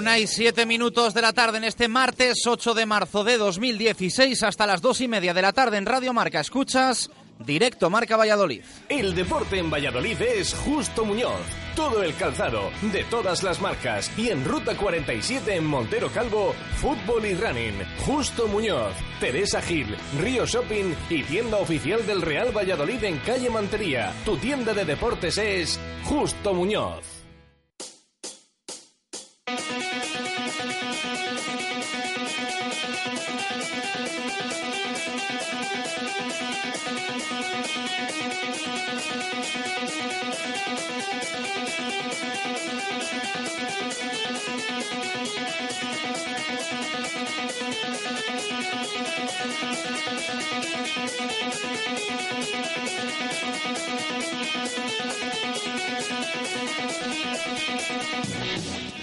Una siete minutos de la tarde en este martes 8 de marzo de 2016 hasta las dos y media de la tarde en Radio Marca. Escuchas directo Marca Valladolid. El deporte en Valladolid es Justo Muñoz. Todo el calzado, de todas las marcas. Y en Ruta 47 en Montero Calvo, fútbol y running. Justo Muñoz, Teresa Gil, Río Shopping y tienda oficial del Real Valladolid en calle Mantería. Tu tienda de deportes es Justo Muñoz.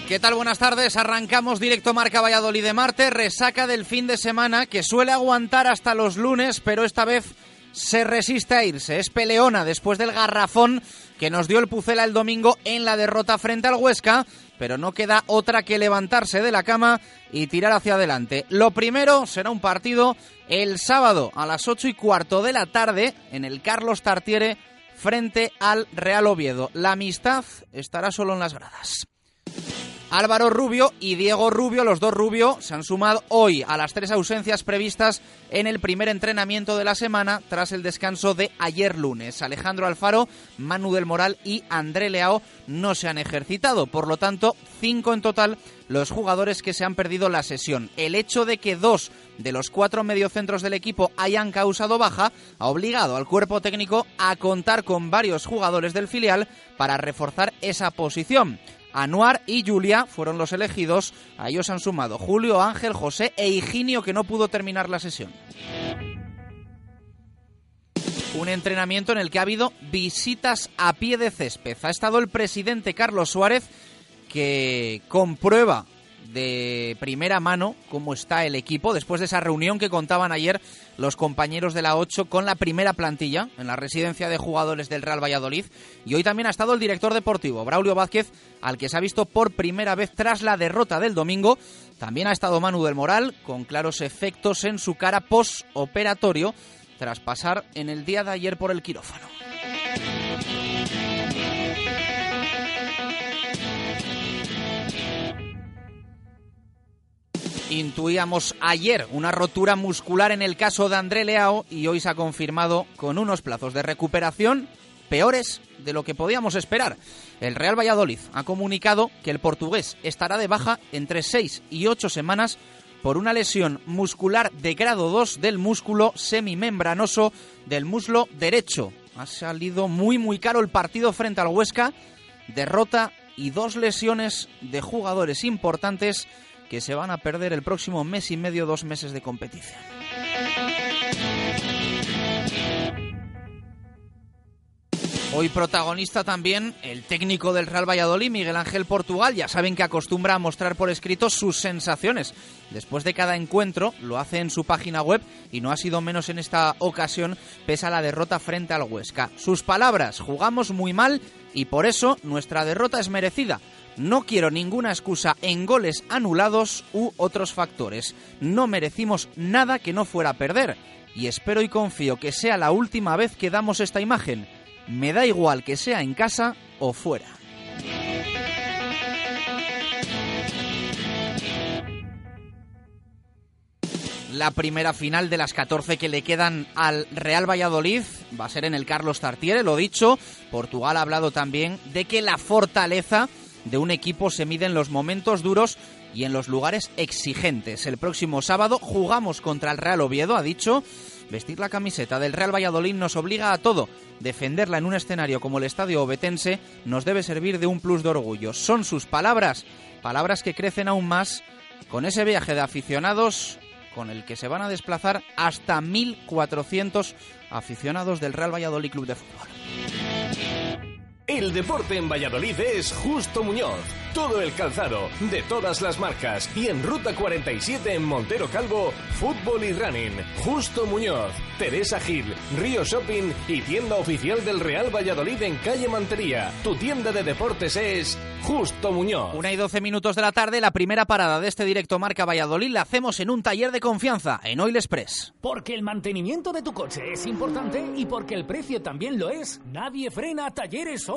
¿Qué tal? Buenas tardes. Arrancamos directo Marca Valladolid de Marte. Resaca del fin de semana que suele aguantar hasta los lunes, pero esta vez se resiste a irse. Es peleona después del garrafón que nos dio el Pucela el domingo en la derrota frente al Huesca, pero no queda otra que levantarse de la cama y tirar hacia adelante. Lo primero será un partido el sábado a las ocho y cuarto de la tarde en el Carlos Tartiere frente al Real Oviedo. La amistad estará solo en las gradas. Álvaro Rubio y Diego Rubio, los dos Rubio, se han sumado hoy a las tres ausencias previstas en el primer entrenamiento de la semana tras el descanso de ayer lunes. Alejandro Alfaro, Manu del Moral y André Leao no se han ejercitado, por lo tanto, cinco en total los jugadores que se han perdido la sesión. El hecho de que dos de los cuatro mediocentros del equipo hayan causado baja ha obligado al cuerpo técnico a contar con varios jugadores del filial para reforzar esa posición. Anuar y Julia fueron los elegidos. A ellos han sumado Julio, Ángel, José e Higinio que no pudo terminar la sesión. Un entrenamiento en el que ha habido visitas a pie de césped. Ha estado el presidente Carlos Suárez que comprueba de primera mano cómo está el equipo después de esa reunión que contaban ayer los compañeros de la 8 con la primera plantilla en la residencia de jugadores del Real Valladolid. Y hoy también ha estado el director deportivo, Braulio Vázquez, al que se ha visto por primera vez tras la derrota del domingo. También ha estado Manu del Moral, con claros efectos en su cara postoperatorio, tras pasar en el día de ayer por el quirófano. Intuíamos ayer una rotura muscular en el caso de André Leao y hoy se ha confirmado con unos plazos de recuperación peores de lo que podíamos esperar. El Real Valladolid ha comunicado que el portugués estará de baja entre 6 y 8 semanas por una lesión muscular de grado 2 del músculo semimembranoso del muslo derecho. Ha salido muy muy caro el partido frente al Huesca, derrota y dos lesiones de jugadores importantes que se van a perder el próximo mes y medio, dos meses de competición. Hoy protagonista también el técnico del Real Valladolid, Miguel Ángel Portugal. Ya saben que acostumbra a mostrar por escrito sus sensaciones. Después de cada encuentro lo hace en su página web y no ha sido menos en esta ocasión pese a la derrota frente al Huesca. Sus palabras, jugamos muy mal y por eso nuestra derrota es merecida. No quiero ninguna excusa en goles anulados u otros factores. No merecimos nada que no fuera a perder. Y espero y confío que sea la última vez que damos esta imagen. Me da igual que sea en casa o fuera. La primera final de las 14 que le quedan al Real Valladolid va a ser en el Carlos Tartiere, lo dicho. Portugal ha hablado también de que la fortaleza de un equipo se mide en los momentos duros y en los lugares exigentes. El próximo sábado jugamos contra el Real Oviedo, ha dicho. Vestir la camiseta del Real Valladolid nos obliga a todo. Defenderla en un escenario como el Estadio Obetense nos debe servir de un plus de orgullo. Son sus palabras, palabras que crecen aún más con ese viaje de aficionados con el que se van a desplazar hasta 1.400 aficionados del Real Valladolid Club de Fútbol. El deporte en Valladolid es Justo Muñoz. Todo el calzado, de todas las marcas. Y en Ruta 47 en Montero Calvo, fútbol y running. Justo Muñoz, Teresa Gil, Río Shopping y tienda oficial del Real Valladolid en calle Mantería. Tu tienda de deportes es Justo Muñoz. Una y doce minutos de la tarde, la primera parada de este directo Marca Valladolid la hacemos en un taller de confianza, en Oil Express. Porque el mantenimiento de tu coche es importante y porque el precio también lo es, nadie frena Talleres Oil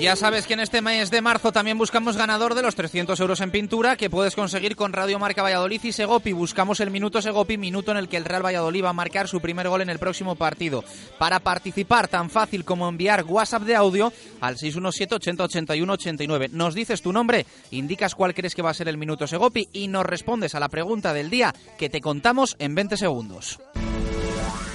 Ya sabes que en este mes de marzo también buscamos ganador de los 300 euros en pintura que puedes conseguir con Radio Marca Valladolid y Segopi. Buscamos el minuto Segopi, minuto en el que el Real Valladolid va a marcar su primer gol en el próximo partido. Para participar, tan fácil como enviar WhatsApp de audio al 617 80 81 89. Nos dices tu nombre, indicas cuál crees que va a ser el minuto Segopi y nos respondes a la pregunta del día que te contamos en 20 segundos.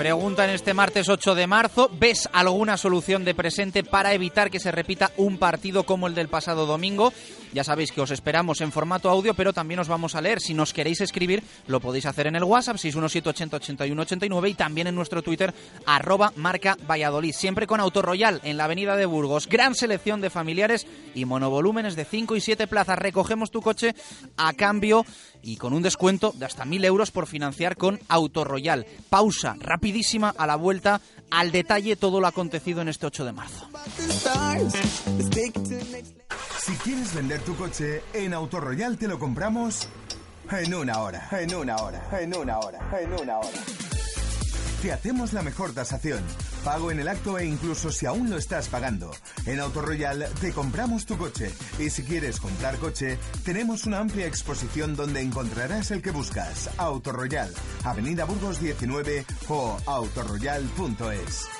Pregunta en este martes 8 de marzo, ¿ves alguna solución de presente para evitar que se repita un partido como el del pasado domingo? Ya sabéis que os esperamos en formato audio, pero también os vamos a leer. Si nos queréis escribir, lo podéis hacer en el WhatsApp 617 80 81 89 y también en nuestro Twitter arroba marca Valladolid. Siempre con Auto Royal en la avenida de Burgos. Gran selección de familiares y monovolúmenes de 5 y 7 plazas. Recogemos tu coche a cambio y con un descuento de hasta 1.000 euros por financiar con Auto Royal. Pausa rapidísima a la vuelta al detalle todo lo acontecido en este 8 de marzo. Si quieres vender tu coche, en Autoroyal te lo compramos en una hora, en una hora, en una hora, en una hora. Te hacemos la mejor tasación, pago en el acto e incluso si aún lo estás pagando. En Autoroyal te compramos tu coche y si quieres comprar coche, tenemos una amplia exposición donde encontrarás el que buscas. Autoroyal, Avenida Burgos 19 o autoroyal.es.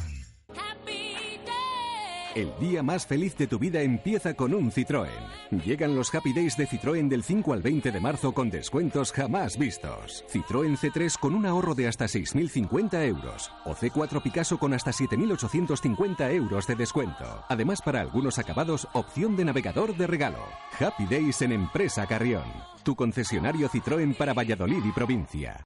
El día más feliz de tu vida empieza con un Citroën. Llegan los Happy Days de Citroën del 5 al 20 de marzo con descuentos jamás vistos. Citroën C3 con un ahorro de hasta 6.050 euros. O C4 Picasso con hasta 7.850 euros de descuento. Además, para algunos acabados, opción de navegador de regalo. Happy Days en Empresa Carrión. Tu concesionario Citroën para Valladolid y provincia.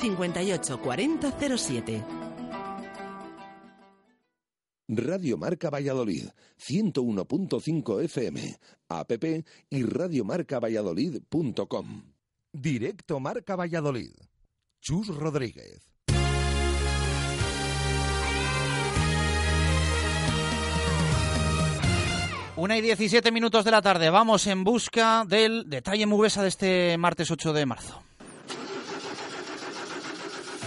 58 40 07. Radio Marca Valladolid, 101.5 FM, app y radiomarcavalladolid.com. Directo Marca Valladolid. Chus Rodríguez. Una y 17 minutos de la tarde. Vamos en busca del detalle Mubesa de este martes 8 de marzo.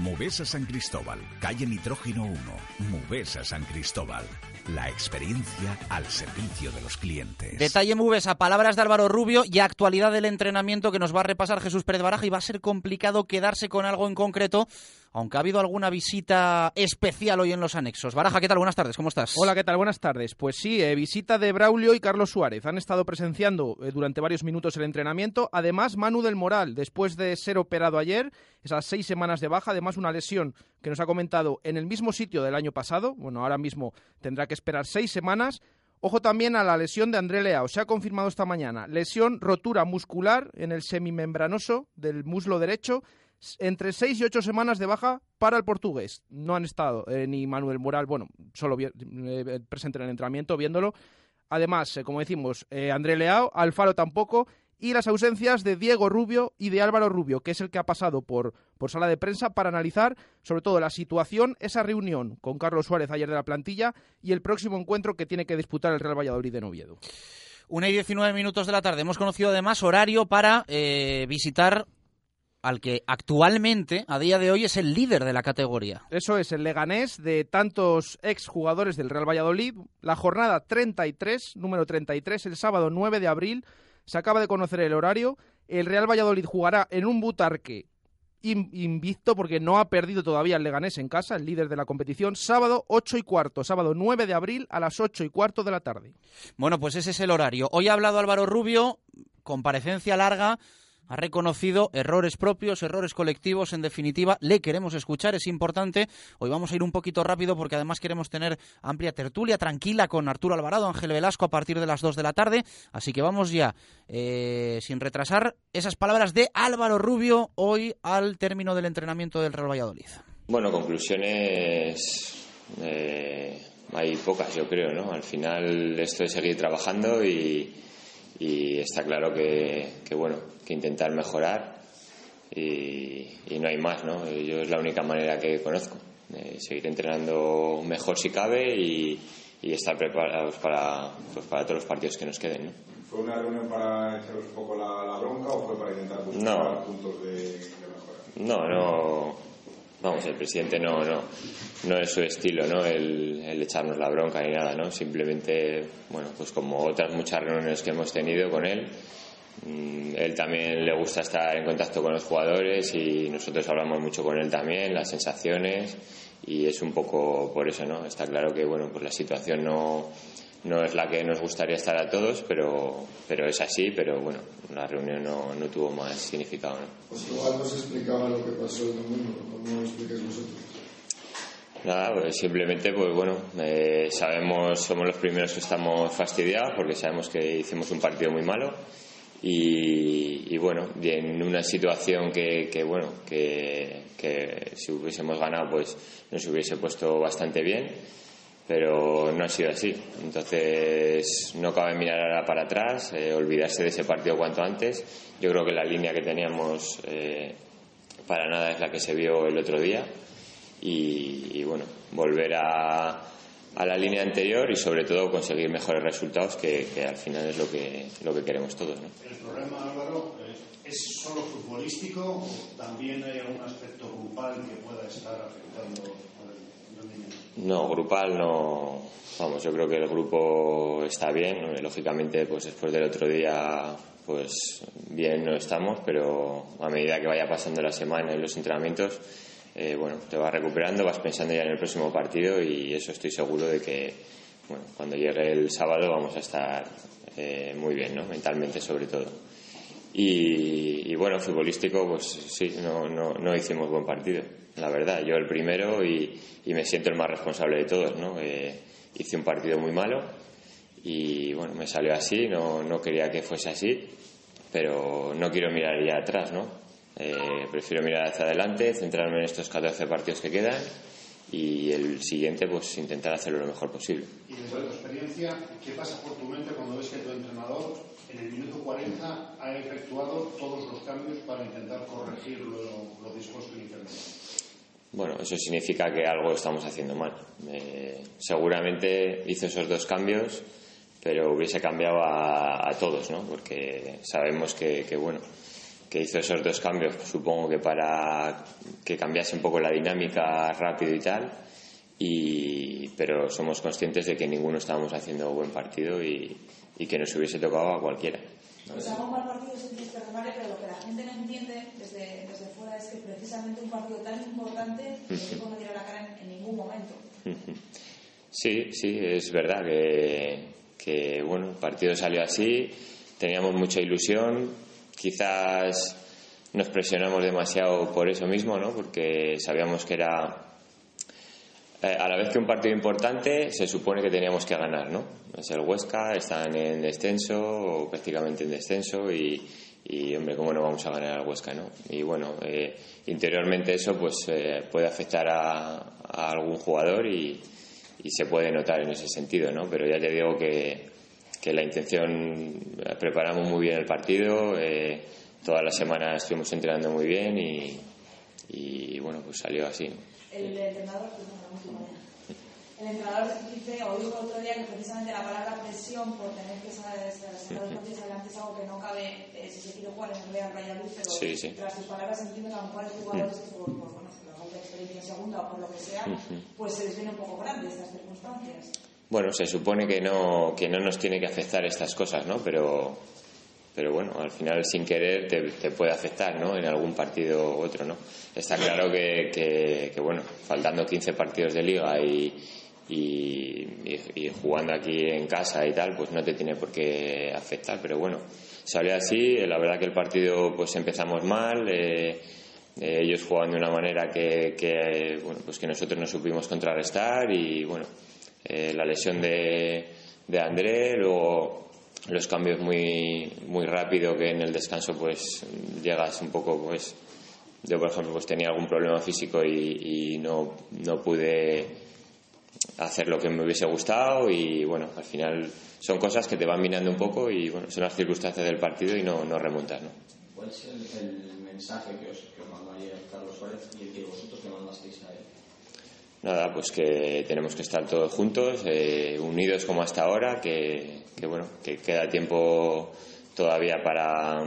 Movesa San Cristóbal, calle Nitrógeno 1. Movesa San Cristóbal la experiencia al servicio de los clientes. Detalle Mubesa, palabras de Álvaro Rubio y actualidad del entrenamiento que nos va a repasar Jesús Pérez Baraja y va a ser complicado quedarse con algo en concreto aunque ha habido alguna visita especial hoy en los anexos. Baraja, ¿qué tal? Buenas tardes, ¿cómo estás? Hola, ¿qué tal? Buenas tardes. Pues sí, eh, visita de Braulio y Carlos Suárez. Han estado presenciando eh, durante varios minutos el entrenamiento. Además, Manu del Moral, después de ser operado ayer, esas seis semanas de baja, además una lesión que nos ha comentado en el mismo sitio del año pasado. Bueno, ahora mismo tendrá que esperar seis semanas. Ojo también a la lesión de André Leao. Se ha confirmado esta mañana. Lesión, rotura muscular en el semimembranoso del muslo derecho entre seis y ocho semanas de baja para el portugués. No han estado eh, ni Manuel Moral, bueno, solo eh, presente en el entrenamiento, viéndolo. Además, eh, como decimos, André Leao, Alfaro tampoco, y las ausencias de Diego Rubio y de Álvaro Rubio, que es el que ha pasado por, por sala de prensa para analizar sobre todo la situación, esa reunión con Carlos Suárez ayer de la plantilla y el próximo encuentro que tiene que disputar el Real Valladolid de Noviedo. Una y diecinueve minutos de la tarde. Hemos conocido además horario para visitar al que actualmente, a día de hoy, es el líder de la categoría. Eso es, el Leganés de tantos exjugadores del Real Valladolid. La jornada 33, número 33, el sábado 9 de abril, se acaba de conocer el horario. El Real Valladolid jugará en un butarque invicto porque no ha perdido todavía el Leganés en casa, el líder de la competición. Sábado 8 y cuarto, sábado 9 de abril a las 8 y cuarto de la tarde. Bueno, pues ese es el horario. Hoy ha hablado Álvaro Rubio, comparecencia larga ha reconocido errores propios, errores colectivos, en definitiva, le queremos escuchar, es importante. Hoy vamos a ir un poquito rápido porque además queremos tener amplia tertulia tranquila con Arturo Alvarado, Ángel Velasco a partir de las 2 de la tarde, así que vamos ya, eh, sin retrasar, esas palabras de Álvaro Rubio hoy al término del entrenamiento del Real Valladolid. Bueno, conclusiones... Eh, hay pocas, yo creo, ¿no? Al final esto es seguir trabajando y, y está claro que, bueno que intentar mejorar y, no hay más no yo es la única manera que conozco seguir entrenando mejor si cabe y, estar preparados para pues para todos los partidos que nos queden ¿no? fue una reunión para echaros un poco la, bronca o fue para intentar buscar puntos de, de mejora no no vamos, el presidente no, no, no es su estilo, ¿no? El, echarnos la bronca ni nada, ¿no? Simplemente, bueno, pues como otras muchas reuniones que hemos tenido con él, él también le gusta estar en contacto con los jugadores y nosotros hablamos mucho con él también, las sensaciones y es un poco por eso, ¿no? Está claro que, bueno, pues la situación no no es la que nos gustaría estar a todos, pero, pero es así, pero bueno, la reunión no, no tuvo más significado. ¿no? Pues igual nos explicaba lo que pasó el domingo, ¿cómo lo explicáis vosotros? Nada, pues simplemente, pues bueno, eh, sabemos, somos los primeros que estamos fastidiados porque sabemos que hicimos un partido muy malo y, y bueno, y en una situación que, que bueno, que, que si hubiésemos ganado, pues nos hubiese puesto bastante bien pero no ha sido así. Entonces no cabe mirar ahora para atrás, eh, olvidarse de ese partido cuanto antes. Yo creo que la línea que teníamos eh, para nada es la que se vio el otro día y, bueno, volver a, a, la línea anterior y sobre todo conseguir mejores resultados que, al final es lo que, lo que queremos todos. ¿El problema, Álvaro, es solo futbolístico o también hay algún aspecto grupal que pueda estar afectando no, grupal no. Vamos, yo creo que el grupo está bien. Lógicamente, pues después del otro día, pues bien no estamos, pero a medida que vaya pasando la semana y los entrenamientos, eh, bueno, te vas recuperando, vas pensando ya en el próximo partido y eso estoy seguro de que, cuando llegue el sábado vamos a estar eh, muy bien, ¿no? Mentalmente sobre todo. Y, y, bueno, futbolístico, pues sí, no, no, no hicimos buen partido la verdad. Yo el primero y, me siento el más responsable de todos, ¿no? Eh, hice un partido muy malo y bueno, me salió así, no, no quería que fuese así, pero no quiero mirar ya atrás, ¿no? Eh, prefiero mirar hacia adelante, centrarme en estos 14 partidos que quedan y el siguiente pues intentar hacerlo lo mejor posible. Y desde tu experiencia, ¿qué pasa por tu mente cuando ves que tu entrenador en el minuto 40 ha efectuado todos los cambios para intentar corregir lo, lo dispuesto inicialmente? Bueno, eso significa que algo estamos haciendo mal. Eh, seguramente hizo esos dos cambios, pero hubiese cambiado a, todos, ¿no? Porque sabemos que, bueno, que hizo esos dos cambios, supongo que para que cambiase un poco la dinámica rápido y tal. Y, pero somos conscientes de que ninguno estábamos haciendo buen partido y, y que nos hubiese tocado a cualquiera. Pues hago un mal partido es perdonable, pero lo que la gente no entiende desde, desde fuera es que precisamente un partido tan importante el equipo no tiene la cara en, ningún momento. Sí, sí, es verdad que, que, bueno, el partido salió así, teníamos mucha ilusión, quizás nos presionamos demasiado por eso mismo, ¿no? Porque sabíamos que era eh, a la vez que un partido importante se supone que teníamos que ganar, ¿no? Es el Huesca, están en descenso o prácticamente en descenso y, hombre, ¿cómo no vamos a ganar al Huesca, no? Y bueno, eh, interiormente eso pues eh, puede afectar a, algún jugador y, y, se puede notar en ese sentido, ¿no? Pero ya te digo que, que la intención, preparamos muy bien el partido, toda la semana estuvimos entrenando muy bien y, y bueno, pues salió así. El entrenador, el entrenador dice o dijo otro día que precisamente la palabra presión por tener que sacar los partidos adelante es algo que no cabe eh, si se quiere jugar en el Real Valladolid, pero sí, sí. tras sus palabras entiendo que a lo mejor hay jugadores que por, por bueno, la falta de experiencia en segunda o por lo que sea, pues se les viene un poco grande estas circunstancias. Bueno, se supone que no, que no nos tiene que afectar estas cosas, ¿no? Pero, pero bueno, al final sin querer te, te puede afectar, ¿no? En algún partido u otro, ¿no? Está claro que, que, que, bueno, faltando 15 partidos de liga y, y, jugando aquí en casa y tal, pues no te tiene por qué afectar, pero bueno, salió así, la verdad que el partido pues empezamos mal, eh, eh, ellos jugaban de una manera que, que, bueno, pues que nosotros no supimos contrarrestar y bueno, eh, la lesión de, de André, luego los cambios muy muy rápido que en el descanso pues llegas un poco pues yo por ejemplo pues tenía algún problema físico y, y no, no pude hacer lo que me hubiese gustado y bueno al final son cosas que te van minando un poco y bueno son las circunstancias del partido y no, no remontas ¿no? ¿Cuál es el, el mensaje que os, que os mandó ayer Carlos Suárez y el que vosotros le mandasteis a él? Nada, pues que tenemos que estar todos juntos, eh, unidos como hasta ahora, que, que, bueno, que queda tiempo todavía para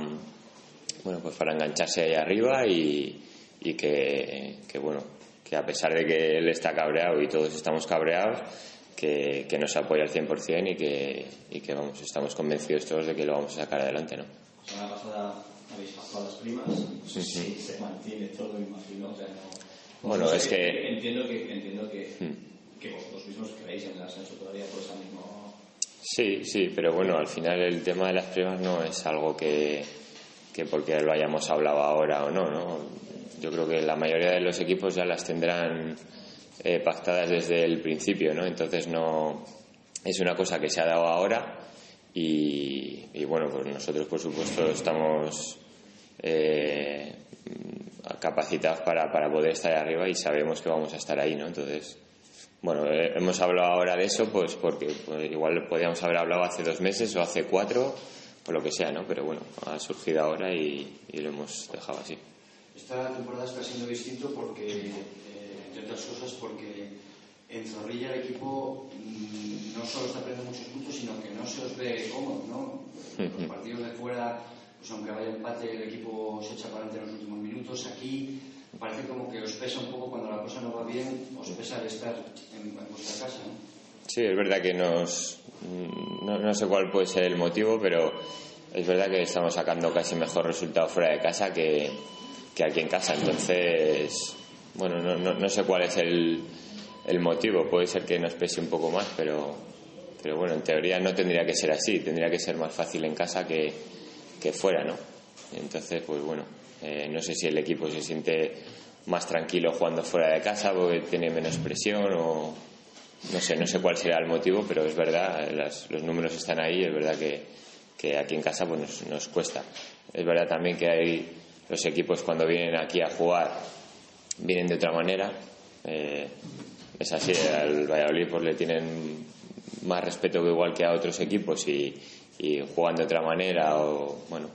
bueno, pues para engancharse ahí arriba y, y que, que, bueno, que a pesar de que él está cabreado y todos estamos cabreados, que, que nos apoya al 100% y que, y que vamos, estamos convencidos todos de que lo vamos a sacar adelante, ¿no? La semana pasada habéis pasado las primas, sé si se mantiene todo, imagino. Sea, no, Bueno, es que- Entiendo que, entiendo que, Mm. que vosotros mismos creéis en el ascenso todavía por esa misma. Sí, sí, pero bueno, al final el tema de las primas no es algo que, que porque lo hayamos hablado ahora o no, ¿no? Yo creo que la mayoría de los equipos ya las tendrán eh, pactadas desde el principio, ¿no? Entonces no es una cosa que se ha dado ahora y, y bueno, pues nosotros por supuesto estamos eh, capacitados para, para poder estar arriba y sabemos que vamos a estar ahí, ¿no? Entonces, bueno, eh, hemos hablado ahora de eso, pues porque pues, igual podíamos haber hablado hace dos meses o hace cuatro, por lo que sea, ¿no? Pero bueno, ha surgido ahora y, y lo hemos dejado así. Esta temporada está siendo distinto porque, eh, entre otras cosas, porque en Zorrilla el equipo mm, no solo está perdiendo muchos puntos, sino que no se os ve cómodo, ¿no? Los partidos de fuera, pues aunque vaya empate, el equipo se echa para adelante en los últimos minutos. Aquí parece como que os pesa un poco cuando la cosa no va bien, os pesa el estar en, en vuestra casa, ¿no? Sí, es verdad que nos. No, no sé cuál puede ser el motivo, pero es verdad que estamos sacando casi mejor resultado fuera de casa que, que aquí en casa. Entonces, bueno, no, no, no sé cuál es el, el motivo. Puede ser que nos pese un poco más, pero, pero bueno, en teoría no tendría que ser así. Tendría que ser más fácil en casa que, que fuera, ¿no? Entonces, pues bueno, eh, no sé si el equipo se siente más tranquilo jugando fuera de casa porque tiene menos presión o no sé, no sé cuál será el motivo, pero es verdad, las- los números están ahí, es verdad que, que aquí en casa pues nos, nos cuesta. Es verdad también que hay los equipos cuando vienen aquí a jugar vienen de otra manera. eh, es así, al Valladolid pues le tienen más respeto que igual que a otros equipos y, y juegan de otra manera o bueno,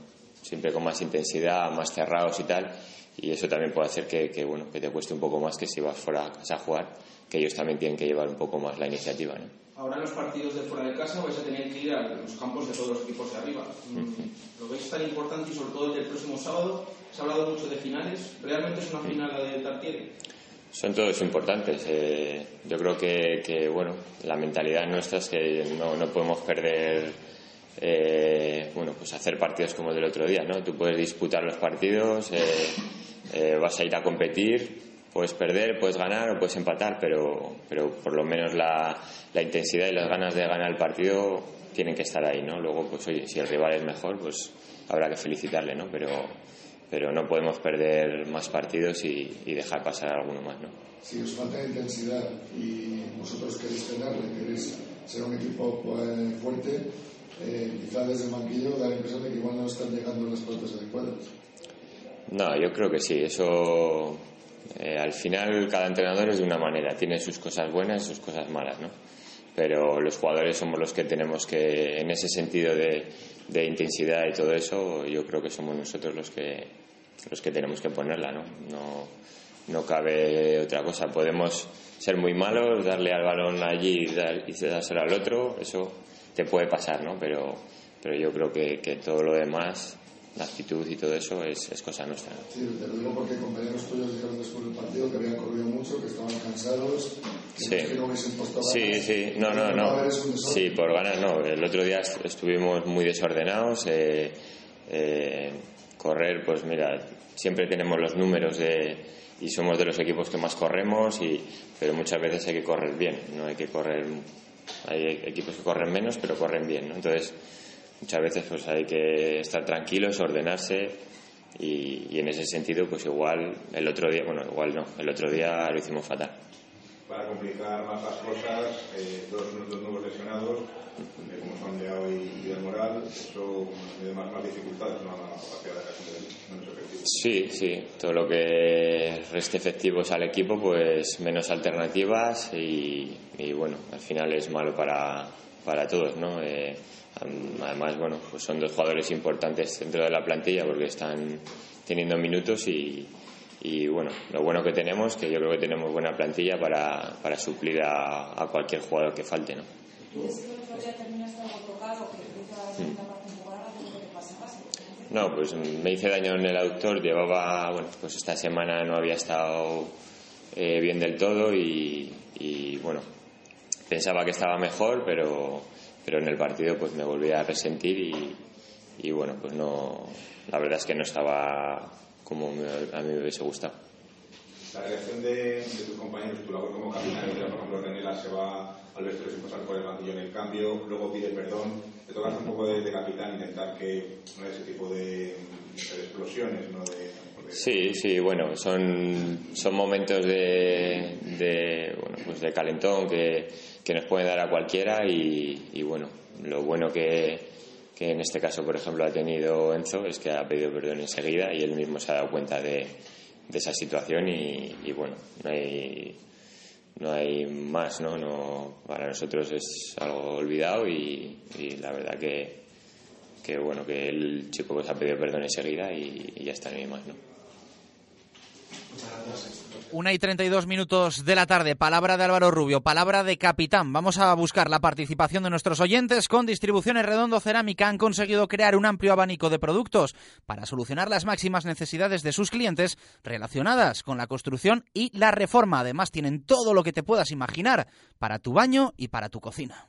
siempre con más intensidad, más cerrados y tal. Y eso también puede hacer que, que, bueno, que te cueste un poco más que si vas fuera a casa a jugar, que ellos también tienen que llevar un poco más la iniciativa. ¿no? Ahora en los partidos de fuera de casa vais a tener que ir a los campos de todos los equipos de arriba. Mm, ¿Lo veis tan importante y sobre todo el del próximo sábado? Se ha hablado mucho de finales. ¿Realmente es una final la de Tartiere? Son todos importantes. eh, yo creo que, que, bueno, la mentalidad nuestra es que no, no podemos perder, eh, bueno, pues hacer partidos como el del otro día, ¿no? Tú puedes disputar los partidos, eh, eh, vas a ir a competir, puedes perder, puedes ganar o puedes empatar, pero, pero por lo menos la, la intensidad y las ganas de ganar el partido tienen que estar ahí, ¿no? Luego, pues oye, si el rival es mejor, pues habrá que felicitarle, ¿no? Pero, pero no podemos perder más partidos y, y dejar pasar alguno más, ¿no? Si os falta intensidad y vosotros queréis tenerle, queréis ser un equipo pues, fuerte, eh, quizá desde el banquillo da la impresión de que igual no están llegando las pautas adecuadas. No, yo creo que sí. Eso, eh, al final, cada entrenador es de una manera. Tiene sus cosas buenas y sus cosas malas, ¿no? Pero los jugadores somos los que tenemos que, en ese sentido de, de intensidad y todo eso, yo creo que somos nosotros los que, los que tenemos que ponerla, ¿no? No, no cabe otra cosa. Podemos ser muy malos, darle al balón allí y, dar- y dárselo al otro, eso te puede pasar, ¿no? Pero, pero yo creo que, que todo lo demás la actitud y todo eso es, es cosa nuestra. Sí, te lo digo porque compañeros tuyos dijeron después del partido que habían corrido mucho, que estaban cansados, que Sí. no Sí, sí, no, no, no. Sí, por ganas no. El otro día est- estuvimos muy desordenados. eh, eh, correr, pues mira, siempre tenemos los números de, y somos de los equipos que más corremos, y, pero muchas veces hay que correr bien, no hay que correr. Hay equipos que corren menos, pero corren bien, ¿no? Entonces, muchas veces pues hay que estar tranquilos, ordenarse y, en ese sentido, pues igual el otro día, bueno, igual no, el otro día lo hicimos fatal. Para complicar más las cosas, eh, dos, nuevos lesionados, eh, como son Leao y, y del Moral, eso da más, más dificultades ¿no? la capacidad de. Sí, sí, todo lo que reste efectivos al equipo, pues menos alternativas y, y, bueno, al final es malo para, para todos, ¿no? Eh, además, bueno, pues son dos jugadores importantes dentro de la plantilla porque están teniendo minutos y, y bueno, lo bueno que tenemos, que yo creo que tenemos buena plantilla para, para suplir a, a cualquier jugador que falte, ¿no? No, pues me hice daño en el aductor, llevaba, bueno, pues esta semana no había estado eh, bien del todo y, y, bueno, pensaba que estaba mejor, pero, pero en el partido pues me volví a resentir y, y bueno, pues no, la verdad es que no estaba como a mí me hubiese gustado. La reacción de, de tus compañeros, tu labor como capitán, por ejemplo, Renela se va al vestuario sin pasar por el banquillo en el cambio, luego pide perdón, te tocas un poco de, de capitán, intentar que no haya ese tipo de, de explosiones, ¿no? Sí, sí, bueno, son, son momentos de, de, bueno, pues de calentón que, que nos pueden dar a cualquiera y, y, bueno, lo bueno que, que en este caso, por ejemplo, ha tenido Enzo es que ha pedido perdón enseguida y él mismo se ha dado cuenta de, esa situación y, bueno, no hay, no hay más, ¿no? no Para nosotros es algo olvidado y, la verdad que, que, bueno, que el chico pues ha pedido perdón enseguida y, y ya está, no hay más, ¿no? Una y 32 minutos de la tarde. Palabra de Álvaro Rubio, palabra de capitán. Vamos a buscar la participación de nuestros oyentes. Con Distribuciones Redondo Cerámica han conseguido crear un amplio abanico de productos para solucionar las máximas necesidades de sus clientes relacionadas con la construcción y la reforma. Además, tienen todo lo que te puedas imaginar para tu baño y para tu cocina.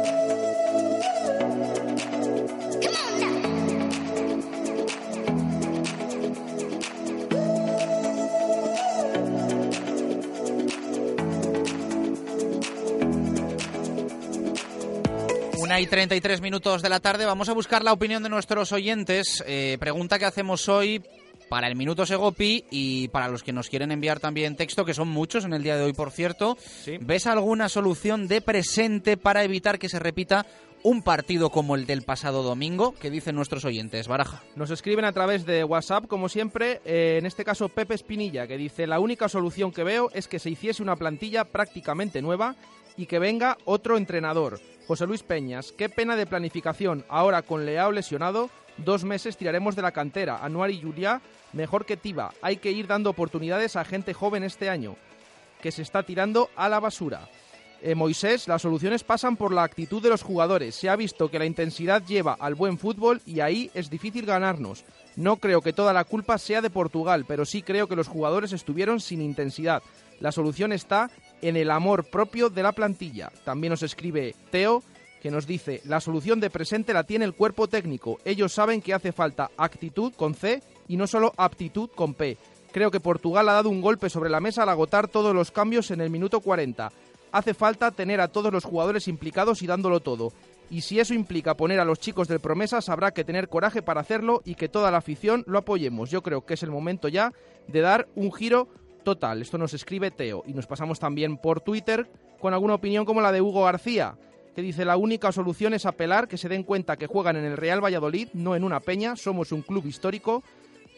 y 33 minutos de la tarde. Vamos a buscar la opinión de nuestros oyentes. Eh, pregunta que hacemos hoy para el Minuto Segopi y para los que nos quieren enviar también texto, que son muchos en el día de hoy, por cierto. ¿Ves alguna solución de presente para evitar que se repita un partido como el del pasado domingo? ¿Qué dicen nuestros oyentes? Baraja. Nos escriben a través de WhatsApp, como siempre, eh, en este caso Pepe Espinilla, que dice, la única solución que veo es que se hiciese una plantilla prácticamente nueva y que venga otro entrenador. José Luis Peñas, qué pena de planificación. Ahora con Leao lesionado, dos meses tiraremos de la cantera. Anuar y Juliá, mejor que Tiba. Hay que ir dando oportunidades a gente joven este año, que se está tirando a la basura. Eh, Moisés, las soluciones pasan por la actitud de los jugadores. Se ha visto que la intensidad lleva al buen fútbol y ahí es difícil ganarnos. No creo que toda la culpa sea de Portugal, pero sí creo que los jugadores estuvieron sin intensidad. La solución está en el amor propio de la plantilla. También nos escribe Teo, que nos dice, la solución de presente la tiene el cuerpo técnico. Ellos saben que hace falta actitud con C y no solo aptitud con P. Creo que Portugal ha dado un golpe sobre la mesa al agotar todos los cambios en el minuto 40. Hace falta tener a todos los jugadores implicados y dándolo todo. Y si eso implica poner a los chicos del Promesas, habrá que tener coraje para hacerlo y que toda la afición lo apoyemos. Yo creo que es el momento ya de dar un giro total. Esto nos escribe Teo. Y nos pasamos también por Twitter con alguna opinión como la de Hugo García, que dice la única solución es apelar que se den cuenta que juegan en el Real Valladolid, no en una peña, somos un club histórico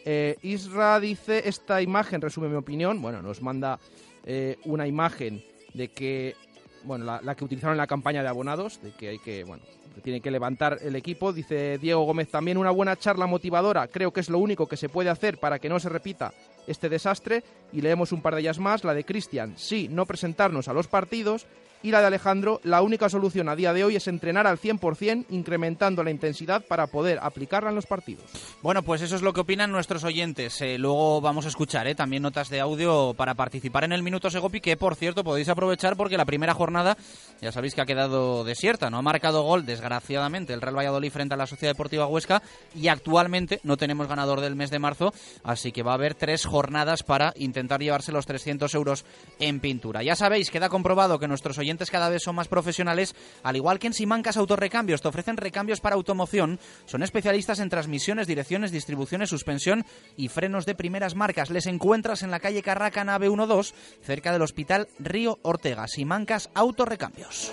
Eh, Isra dice, esta imagen resume mi opinión. Bueno, nos manda eh, una imagen de que, bueno, la, que utilizaron en la campaña de abonados, de que hay que, bueno, que tiene que levantar el equipo. Dice Diego Gómez también una buena charla motivadora. Creo que es lo único que se puede hacer para que no se repita este desastre. Y leemos un par de ellas más. La de Cristian, sí, no presentarnos a los partidos. Y la de Alejandro, la única solución a día de hoy es entrenar al 100%, incrementando la intensidad para poder aplicarla en los partidos. Bueno, pues eso es lo que opinan nuestros oyentes. Eh, luego vamos a escuchar eh, también notas de audio para participar en el Minuto Segopi, que por cierto podéis aprovechar porque la primera jornada ya sabéis que ha quedado desierta. No ha marcado gol, desgraciadamente, el Real Valladolid frente a la Sociedad Deportiva Huesca y actualmente no tenemos ganador del mes de marzo, así que va a haber tres jornadas para intentar llevarse los 300 euros en pintura. Ya sabéis, queda comprobado que nuestros oyentes cada vez son más profesionales, al igual que en Simancas Autorrecambios, te ofrecen recambios para automoción, son especialistas en transmisiones, direcciones, distribuciones, suspensión y frenos de primeras marcas. Les encuentras en la calle Carraca Nave 12, cerca del Hospital Río Ortega. Simancas Autorrecambios.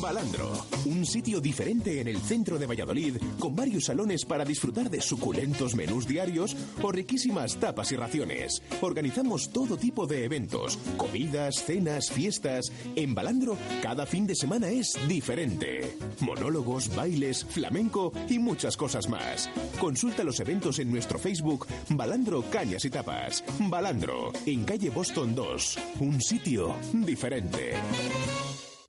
Balandro, un sitio diferente en el centro de Valladolid, con varios salones para disfrutar de suculentos menús diarios o riquísimas tapas y raciones. Organizamos todo tipo de eventos, comidas, cenas, fiestas. En Balandro, cada fin de semana es diferente. Monólogos, bailes, flamenco y muchas cosas más. Consulta los eventos en nuestro Facebook Balandro Cañas y Tapas. Balandro, en calle Boston 2, un sitio diferente.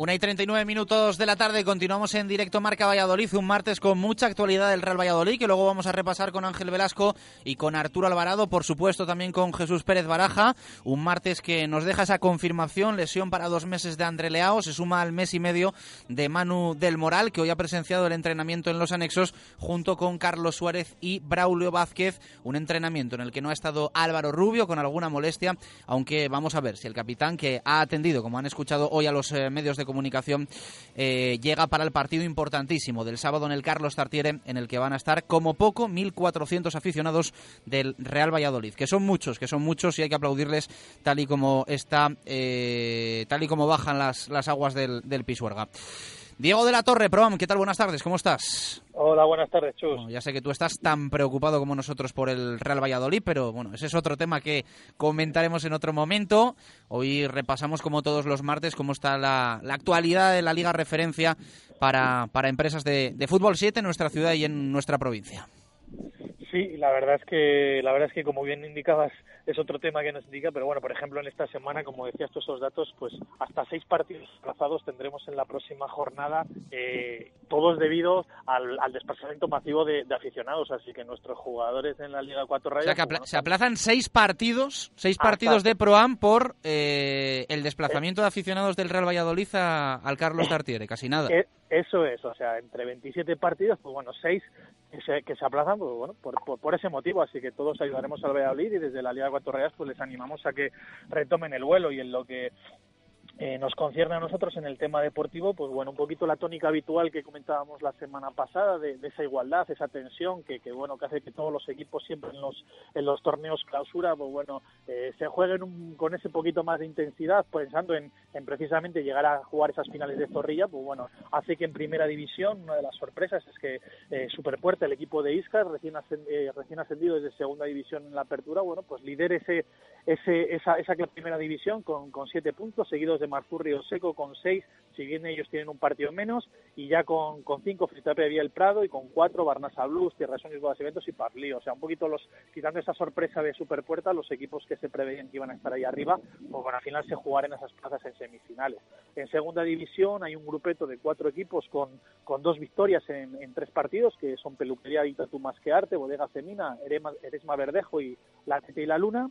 Una y 39 minutos de la tarde, continuamos en directo Marca Valladolid, un martes con mucha actualidad del Real Valladolid, que luego vamos a repasar con Ángel Velasco y con Arturo Alvarado, por supuesto también con Jesús Pérez Baraja, un martes que nos deja esa confirmación, lesión para dos meses de André Leao, se suma al mes y medio de Manu del Moral, que hoy ha presenciado el entrenamiento en los anexos junto con Carlos Suárez y Braulio Vázquez, un entrenamiento en el que no ha estado Álvaro Rubio con alguna molestia, aunque vamos a ver si el capitán que ha atendido, como han escuchado hoy a los eh, medios de comunicación eh, llega para el partido importantísimo del sábado en el Carlos Tartiere, en el que van a estar como poco 1.400 aficionados del Real Valladolid, que son muchos, que son muchos y hay que aplaudirles tal y como está, eh, tal y como bajan las, las aguas del, del Pisuerga. Diego de la Torre, Proam, ¿qué tal? Buenas tardes, ¿cómo estás? Hola, buenas tardes, Chus. Bueno, ya sé que tú estás tan preocupado como nosotros por el Real Valladolid, pero bueno, ese es otro tema que comentaremos en otro momento. Hoy repasamos, como todos los martes, cómo está la, la actualidad de la Liga Referencia para, para empresas de, de Fútbol 7 en nuestra ciudad y en nuestra provincia. Sí, la verdad es que la verdad es que como bien indicabas es otro tema que nos indica, pero bueno, por ejemplo en esta semana, como decías tú esos datos, pues hasta seis partidos aplazados tendremos en la próxima jornada, eh, todos debido al, al desplazamiento masivo de, de, aficionados, así que nuestros jugadores en la Liga 4 Rayas... O sea que apla bueno, se aplazan seis partidos, seis partidos de Proam por eh, el desplazamiento de aficionados del Real Valladolid a, al Carlos Tartiere, casi nada. Eh, eso es, o sea, entre 27 partidos, pues bueno, seis que se, que se aplazan pues, bueno, por, por, ese motivo. Así que todos ayudaremos al Valladolid y desde la Liga Cuatro Rayas pues les animamos a que retomen el vuelo y en lo que eh, nos concierne a nosotros en el tema deportivo, pues bueno, un poquito la tónica habitual que comentábamos la semana pasada de, esa igualdad, esa tensión que, bueno que hace que todos los equipos siempre en los en los torneos clausura, pues bueno, eh, se jueguen un, con ese poquito más de intensidad, pensando en, en, precisamente llegar a jugar esas finales de Zorrilla, pues bueno, hace que en primera división una de las sorpresas es que eh, Superpuerta, el equipo de Iscas, recién, ascend, eh, recién ascendido desde segunda división en la apertura, bueno, pues lidere ese, ese esa, esa primera división con, con siete puntos, seguidos de Marzurri Seco con seis, si bien ellos tienen un partido menos, y ya con, con cinco Fritape Vía el Prado y con cuatro Barnasa Blues, Tierra Sueños, Bodas Eventos y Parlí. O sea, un poquito los, quitando esa sorpresa de Superpuerta, los equipos que se preveían que iban a estar ahí arriba, pues bueno, al final se jugarán esas plazas en semifinales. En segunda división hay un grupeto de cuatro equipos con, con dos victorias en, en tres partidos, que son Peluquería Tatu Más que Arte, Bodega Semina, Eresma Verdejo y La Tete y la Luna.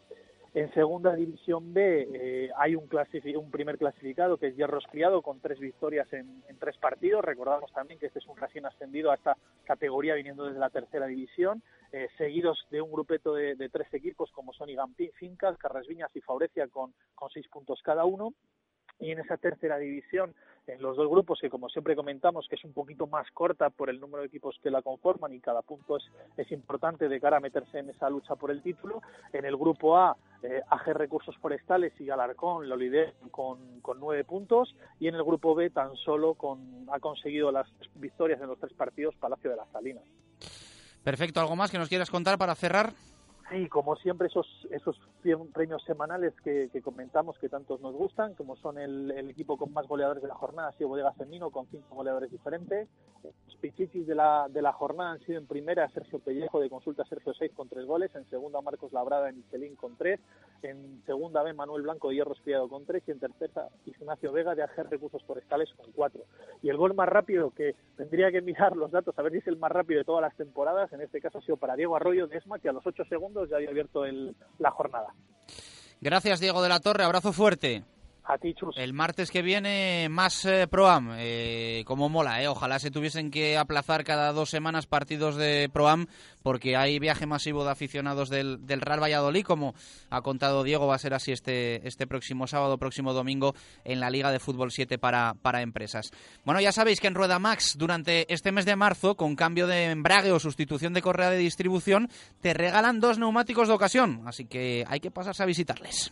En segunda división B eh, hay un, un, primer clasificado que es Hierros Criado con tres victorias en, tres partidos. Recordamos también que este es un recién ascendido a esta categoría viniendo desde la tercera división, eh, seguidos de un grupeto de, de, tres equipos como son Igampín, Fincas, Carrasviñas y Faurecia con seis puntos cada uno. Y en esa tercera división en los dos grupos que como siempre comentamos que es un poquito más corta por el número de equipos que la conforman y cada punto es, es importante de cara a meterse en esa lucha por el título. En el grupo A, eh, AG Recursos Forestales y Alarcón lo lideran con, con nueve puntos y en el grupo B tan solo con, ha conseguido las victorias en los tres partidos Palacio de las Salinas. Perfecto, ¿algo más que nos quieras contar para cerrar? Sí, como siempre esos esos premios semanales que, comentamos que tantos nos gustan, como son el, equipo con más goleadores de la jornada, ha sido Bodega Femino con cinco goleadores diferentes. Los pichichis de la, de la jornada han sido en primera Sergio Pellejo de Consulta Sergio 6 con tres goles, en segunda Marcos Labrada de Michelín con tres, en segunda B Manuel Blanco de Hierros Criado con tres y en tercera Ignacio Vega de AG Recursos Forestales con cuatro. Gol más rápido que tendría que mirar los datos a ver si es el más rápido de todas las temporadas, en este caso ha sido para Diego Arroyo de Esma que a los ocho segundos ya había abierto el, la jornada. Gracias, Diego de la Torre. Abrazo fuerte. El martes que viene más eh, Proam, eh, como mola, eh. ojalá se tuviesen que aplazar cada dos semanas partidos de Proam porque hay viaje masivo de aficionados del, del, Real Valladolid, como ha contado Diego, va a ser así este, este próximo sábado, próximo domingo en la Liga de Fútbol 7 para, para empresas. Bueno, ya sabéis que en Rueda Max durante este mes de marzo, con cambio de embrague o sustitución de correa de distribución, te regalan dos neumáticos de ocasión, así que hay que pasarse a visitarles.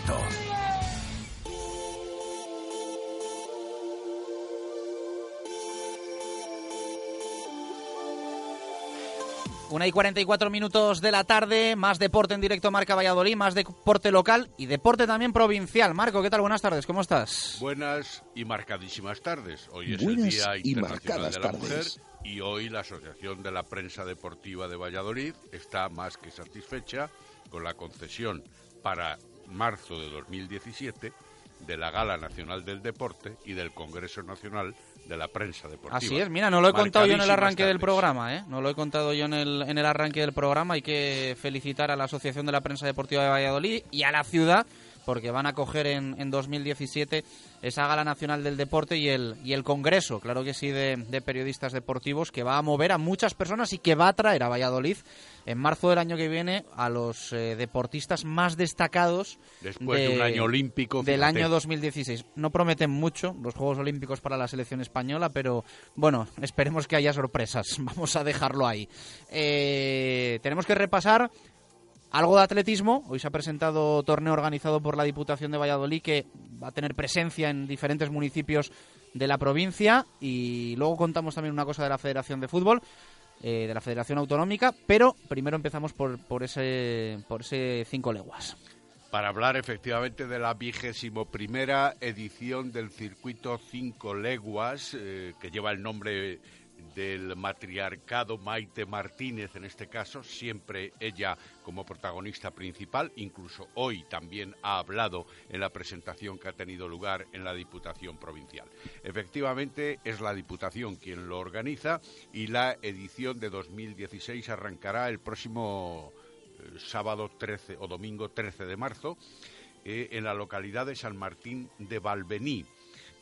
Una y 44 minutos de la tarde, más deporte en directo Marca Valladolid, más deporte local y deporte también provincial. Marco, ¿qué tal? Buenas tardes, ¿cómo estás? Buenas y marcadísimas tardes. Hoy es Buenas el Día y Internacional de la marcadas Mujer tardes. y hoy la Asociación de la Prensa Deportiva de Valladolid está más que satisfecha con la concesión para marzo de 2017 de la Gala Nacional del Deporte y del Congreso Nacional de la Prensa Deportiva. Así es, mira, no lo he contado yo en el arranque del programa, ¿eh? No lo he contado yo en el, en el arranque del programa. Hay que felicitar a la Asociación de la Prensa Deportiva de Valladolid y a la ciudad porque van a coger en, en 2017 esa Gala Nacional del Deporte y el, y el Congreso, claro que sí, de, de periodistas deportivos que va a mover a muchas personas y que va a traer a Valladolid en marzo del año que viene a los eh, deportistas más destacados Después de un año olímpico, del fíjate. año 2016. No prometen mucho los Juegos Olímpicos para la selección española, pero bueno, esperemos que haya sorpresas. Vamos a dejarlo ahí. Eh, tenemos que repasar algo de atletismo. Hoy se ha presentado torneo organizado por la Diputación de Valladolid que va a tener presencia en diferentes municipios de la provincia y luego contamos también una cosa de la Federación de Fútbol. Eh, de la Federación Autonómica, pero primero empezamos por, por ese por ese cinco leguas. para hablar efectivamente de la vigésimo primera edición del circuito Cinco Leguas, eh, que lleva el nombre del matriarcado Maite Martínez en este caso, siempre ella como protagonista principal, incluso hoy también ha hablado en la presentación que ha tenido lugar en la Diputación Provincial. Efectivamente es la Diputación quien lo organiza y la edición de 2016 arrancará el próximo eh, sábado 13 o domingo 13 de marzo eh, en la localidad de San Martín de Valvení,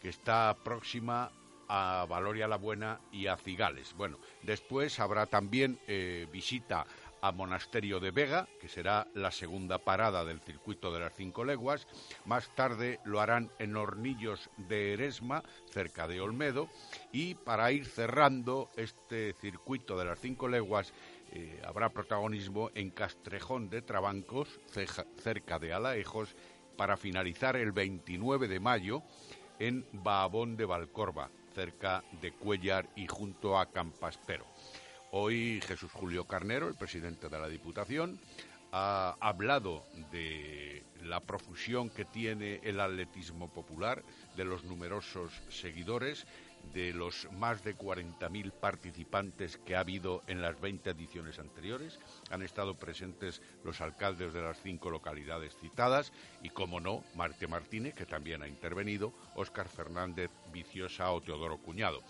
que está próxima a Valoria la Buena y a Cigales. Bueno, después habrá también eh, visita a Monasterio de Vega, que será la segunda parada del circuito de las cinco leguas. Más tarde lo harán en Hornillos de Eresma, cerca de Olmedo. Y para ir cerrando este circuito de las cinco leguas, eh, habrá protagonismo en Castrejón de Trabancos, cerca de Alaejos, para finalizar el 29 de mayo en Baabón de Valcorba, cerca de Cuellar y junto a Campaspero. Hoy Jesús Julio Carnero, el presidente de la Diputación, ha hablado de la profusión que tiene el atletismo popular, de los numerosos seguidores, de los más de 40.000 participantes que ha habido en las 20 ediciones anteriores. Han estado presentes los alcaldes de las cinco localidades citadas y, como no, Marte Martínez, que también ha intervenido, Óscar Fernández Viciosa o Teodoro Cuñado.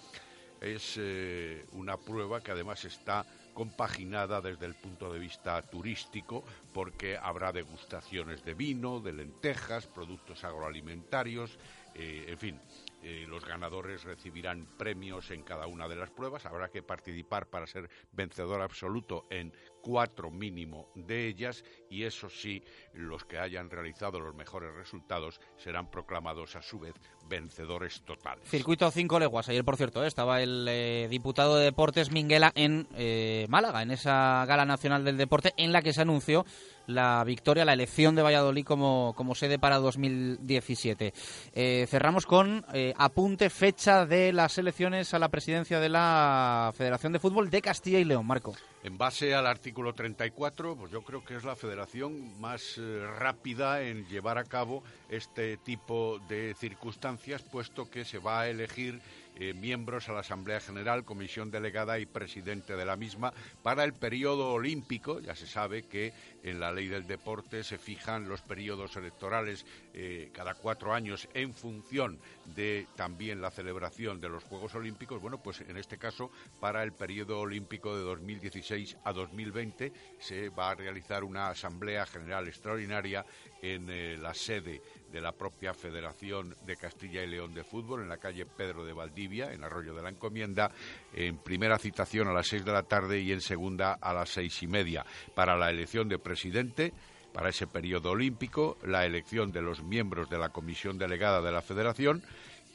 Es eh, una prueba que además está compaginada desde el punto de vista turístico porque habrá degustaciones de vino, de lentejas, productos agroalimentarios, eh, en fin, eh, los ganadores recibirán premios en cada una de las pruebas. Habrá que participar para ser vencedor absoluto en cuatro mínimo de ellas y eso sí, los que hayan realizado los mejores resultados serán proclamados a su vez vencedores totales. Circuito 5 leguas. Ayer, por cierto, eh, estaba el eh, diputado de Deportes Minguela en eh, Málaga, en esa gala nacional del deporte, en la que se anunció la victoria, la elección de Valladolid como, como sede para 2017. Eh, cerramos con apunte fecha de las elecciones a la presidencia de la Federación de Fútbol de Castilla y León. Marco. En base al artículo 34, pues yo creo que es la federación más eh, rápida en llevar a cabo este tipo de circunstancias, puesto que se va a elegir eh, miembros a la Asamblea General, Comisión Delegada y Presidente de la misma para el periodo olímpico. Ya se sabe que en la ley del deporte se fijan los periodos electorales eh, cada cuatro años en función de también la celebración de los Juegos Olímpicos. Bueno, pues en este caso, para el periodo olímpico de 2016 a 2020 se va a realizar una Asamblea General Extraordinaria en eh, la sede de la propia Federación de Castilla y León de Fútbol, en la calle Pedro de Valdivia, en Arroyo de la Encomienda, en primera citación a las seis de la tarde y en segunda a las seis y media, para la elección de presidente, para ese periodo olímpico, la elección de los miembros de la comisión delegada de la Federación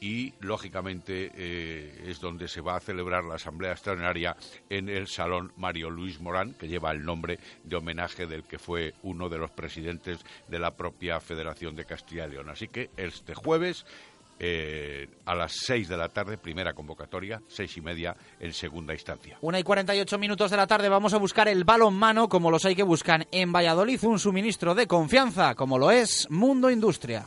y, lógicamente, eh, es donde se va a celebrar la Asamblea Extraordinaria en el Salón Mario Luis Morán, que lleva el nombre de homenaje del que fue uno de los presidentes de la propia Federación de Castilla y León. Así que este jueves eh, a las seis de la tarde, primera convocatoria, seis y media en segunda instancia. Una y 48 minutos de la tarde vamos a buscar el balonmano como los hay que buscan en Valladolid, un suministro de confianza como lo es Mundo Industria.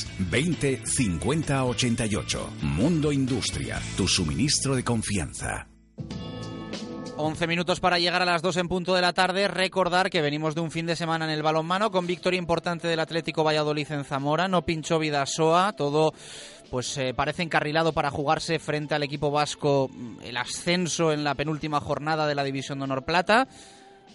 20 50 88. Mundo Industria, tu suministro de confianza. 11 minutos para llegar a las 2 en punto de la tarde. Recordar que venimos de un fin de semana en el balonmano con victoria importante del Atlético Valladolid en Zamora. No pinchó Vidasoa, todo pues eh, parece encarrilado para jugarse frente al equipo vasco mm, el ascenso en la penúltima jornada de la División de Honor Plata.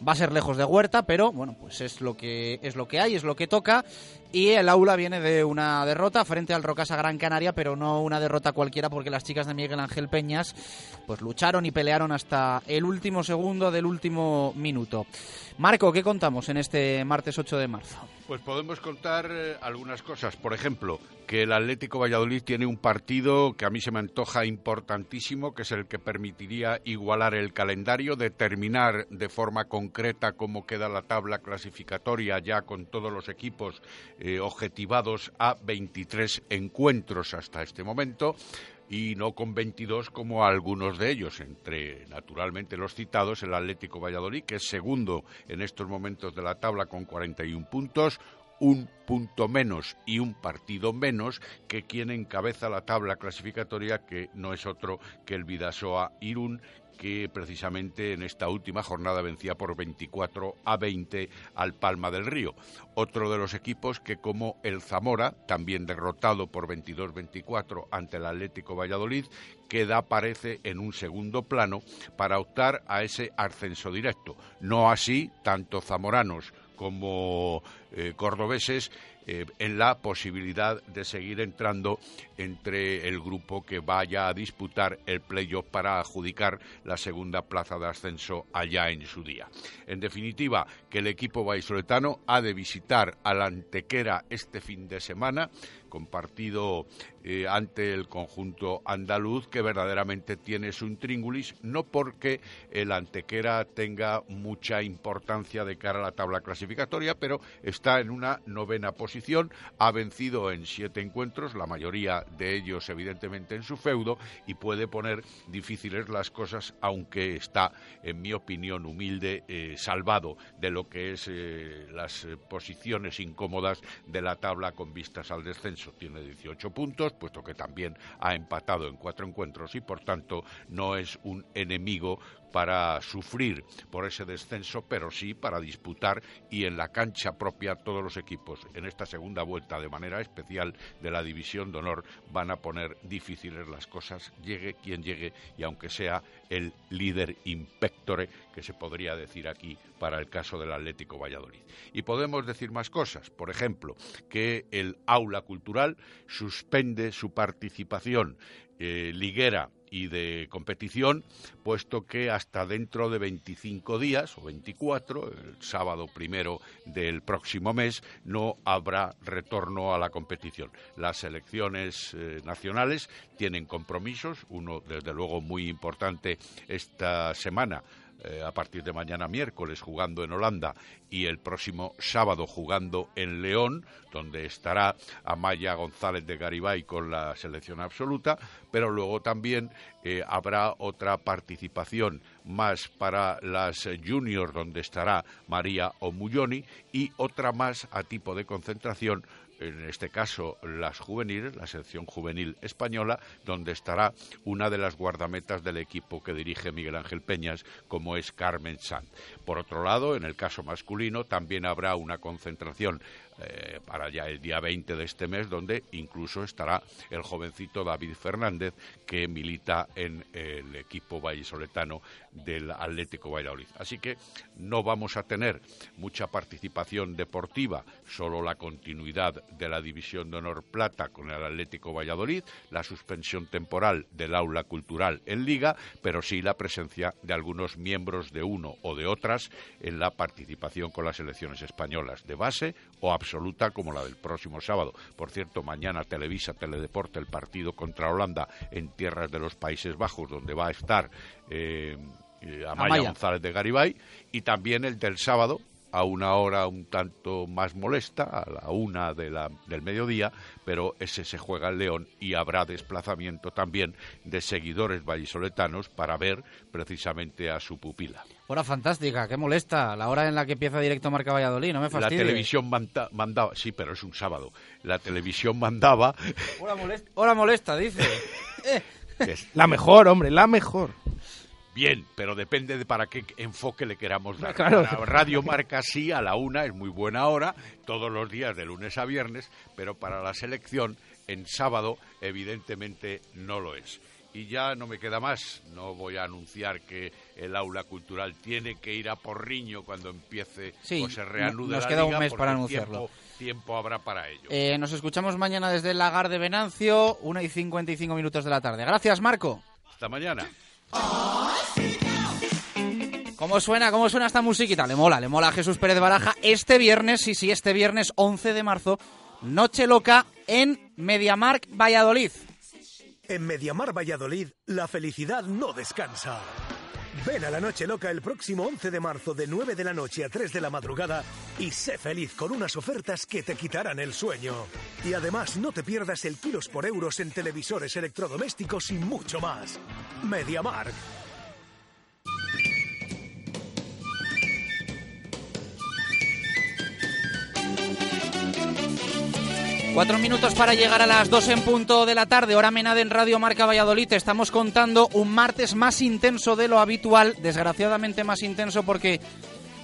Va a ser lejos de Huerta, pero bueno, pues es lo que es lo que hay, es lo que toca y el aula viene de una derrota frente al Rocasa Gran Canaria, pero no una derrota cualquiera porque las chicas de Miguel Ángel Peñas pues lucharon y pelearon hasta el último segundo del último minuto. Marco, ¿qué contamos en este martes 8 de marzo? Pues podemos contar eh, algunas cosas. Por ejemplo, que el Atlético Valladolid tiene un partido que a mí se me antoja importantísimo, que es el que permitiría igualar el calendario, determinar de forma concreta cómo queda la tabla clasificatoria ya con todos los equipos eh, objetivados a 23 encuentros hasta este momento y no con 22 como algunos de ellos, entre naturalmente los citados, el Atlético Valladolid, que es segundo en estos momentos de la tabla con 41 puntos, un punto menos y un partido menos que quien encabeza la tabla clasificatoria, que no es otro que el Vidasoa Irún, que precisamente en esta última jornada vencía por 24 a 20 al Palma del Río. Otro de los equipos que como el Zamora, también derrotado por 22-24 ante el Atlético Valladolid, queda, parece, en un segundo plano para optar a ese ascenso directo. No así tanto zamoranos como eh, cordobeses eh, en la posibilidad de seguir entrando entre el grupo que vaya a disputar el playoff para adjudicar la segunda plaza de ascenso allá en su día. En definitiva, que el equipo vallisoletano ha de visitar a la Antequera este fin de semana compartido eh, ante el conjunto andaluz que verdaderamente tiene su intríngulis, no porque el Antequera tenga mucha importancia de cara a la tabla clasificatoria, pero está en una novena posición, ha vencido en siete encuentros, la mayoría de ellos evidentemente en su feudo, y puede poner difíciles las cosas, aunque está, en mi opinión humilde, eh, salvado de lo que es eh, las posiciones incómodas de la tabla con vistas al descenso. Tiene 18 puntos, puesto que también ha empatado en cuatro encuentros y, por tanto, no es un enemigo para sufrir por ese descenso, pero sí para disputar y en la cancha propia todos los equipos en esta segunda vuelta de manera especial de la división de honor van a poner difíciles las cosas, llegue quien llegue y aunque sea el líder impectore que se podría decir aquí para el caso del Atlético Valladolid. Y podemos decir más cosas, por ejemplo, que el aula cultural suspende su participación eh, liguera y de competición, puesto que hasta dentro de 25 días o 24, el sábado primero del próximo mes, no habrá retorno a la competición. Las selecciones eh, nacionales tienen compromisos, uno desde luego muy importante esta semana eh, a partir de mañana miércoles jugando en Holanda y el próximo sábado jugando en León, donde estará Amaya González de Garibay con la selección absoluta, pero luego también eh, habrá otra participación más para las juniors, donde estará María Omulloni, y otra más a tipo de concentración en este caso las juveniles, la sección juvenil española, donde estará una de las guardametas del equipo que dirige Miguel Ángel Peñas, como es Carmen Sanz. Por otro lado, en el caso masculino también habrá una concentración eh, para ya el día 20 de este mes, donde incluso estará el jovencito David Fernández, que milita en el equipo vallisoletano del Atlético Valladolid. Así que no vamos a tener mucha participación deportiva, solo la continuidad de la División de Honor Plata con el Atlético Valladolid, la suspensión temporal del aula cultural en Liga, pero sí la presencia de algunos miembros de uno o de otras en la participación con las selecciones españolas de base o absoluta como la del próximo sábado. Por cierto, mañana Televisa Teledeporte el partido contra Holanda en tierras de los Países Bajos, donde va a estar eh, eh, Amaya, Amaya. González de Garibay, y también el del sábado a una hora un tanto más molesta, a la una de la- del mediodía, pero ese se juega en León y habrá desplazamiento también de seguidores vallisoletanos para ver precisamente a su pupila. Hora fantástica, qué molesta. La hora en la que empieza directo Marca Valladolid, no me La fastidies. televisión manda- mandaba, sí, pero es un sábado. La televisión mandaba. Hora molesta, hora molesta dice. es- La mejor, hombre, la mejor. Bien, pero depende de para qué enfoque le queramos dar. Claro. Para Radio Marca sí, a la una es muy buena hora, todos los días de lunes a viernes, pero para la selección en sábado evidentemente no lo es. Y ya no me queda más, no voy a anunciar que el aula cultural tiene que ir a Porriño cuando empiece Sí, o se reanude nos la queda un liga, mes porque para anunciarlo. Tiempo, tiempo habrá para ello. Eh, nos escuchamos mañana desde el lagar de Venancio, 1 y 55 minutos de la tarde. Gracias, Marco. Hasta mañana. ¿Cómo suena? ¿Cómo suena esta musiquita? Le mola, le mola a Jesús Pérez Baraja. Este viernes, sí, sí, este viernes 11 de marzo, Noche Loca en Mediamark Valladolid. En Mediamar Valladolid, la felicidad no descansa. Ven a la Noche Loca el próximo 11 de marzo de 9 de la noche a 3 de la madrugada y sé feliz con unas ofertas que te quitarán el sueño. Y además no te pierdas el kilos por euros en televisores electrodomésticos y mucho más. Mediamark. Cuatro minutos para llegar a las dos en punto de la tarde, hora menada en Radio Marca Valladolid. Estamos contando un martes más intenso de lo habitual, desgraciadamente más intenso porque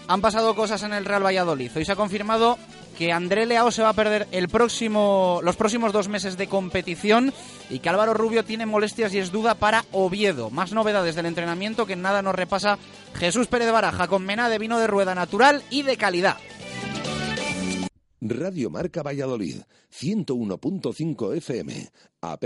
han pasado cosas en el Real Valladolid. Hoy se ha confirmado que André Leao se va a perder el próximo, los próximos dos meses de competición y que Álvaro Rubio tiene molestias y es duda para Oviedo. Más novedades del entrenamiento que nada nos repasa Jesús Pérez Baraja con mena de vino de rueda natural y de calidad. Radio Marca Valladolid, 101.5 FM, app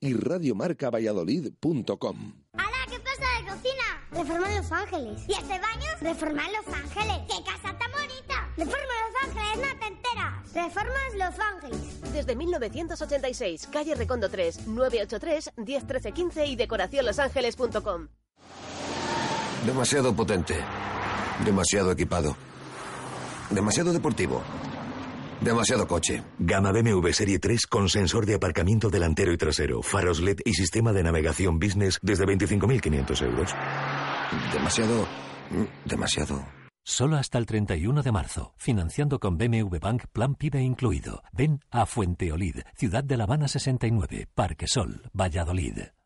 y radiomarcavalladolid.com. ¡Hala! ¿Qué pasa de cocina? Reformar Los Ángeles. ¿Y este baño? Reformar Los Ángeles. ¡Qué casa tan bonita! Reforma Los Ángeles, no te enteras. Reformas Los Ángeles. Desde 1986, calle Recondo 3, 983 101315 y decoracionlosangeles.com. Demasiado potente. Demasiado equipado. Demasiado deportivo. Demasiado coche. Gama BMW Serie 3 con sensor de aparcamiento delantero y trasero, faros LED y sistema de navegación business desde 25.500 euros. Demasiado... mm, Demasiado... Solo hasta el 31 de marzo. Financiando con BMW Bank Plan PIBE incluido. Ven a Fuenteolid, Ciudad de La Habana 69, Parque Sol, Valladolid.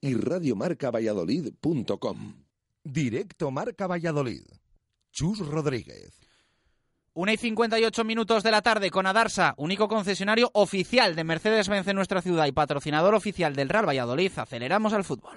y radiomarcavalladolid.com. Directo Marca Valladolid. Chus Rodríguez. 1 y 58 minutos de la tarde con Adarsa, único concesionario oficial de Mercedes-Benz en nuestra ciudad y patrocinador oficial del Real Valladolid. Aceleramos al fútbol.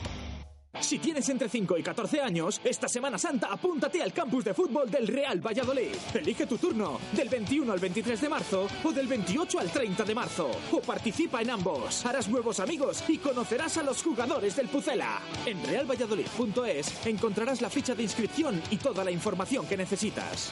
Si tienes entre 5 y 14 años, esta Semana Santa apúntate al campus de fútbol del Real Valladolid. Elige tu turno, del 21 al 23 de marzo o del 28 al 30 de marzo. O participa en ambos. Harás nuevos amigos y conocerás a los jugadores del Pucela. En realvalladolid.es encontrarás la ficha de inscripción y toda la información que necesitas.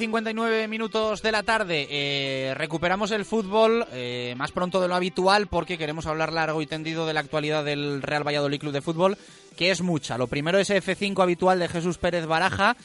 59 minutos de la tarde. Eh, recuperamos el fútbol eh, más pronto de lo habitual porque queremos hablar largo y tendido de la actualidad del Real Valladolid Club de Fútbol, que es mucha. Lo primero es F5 habitual de Jesús Pérez Baraja.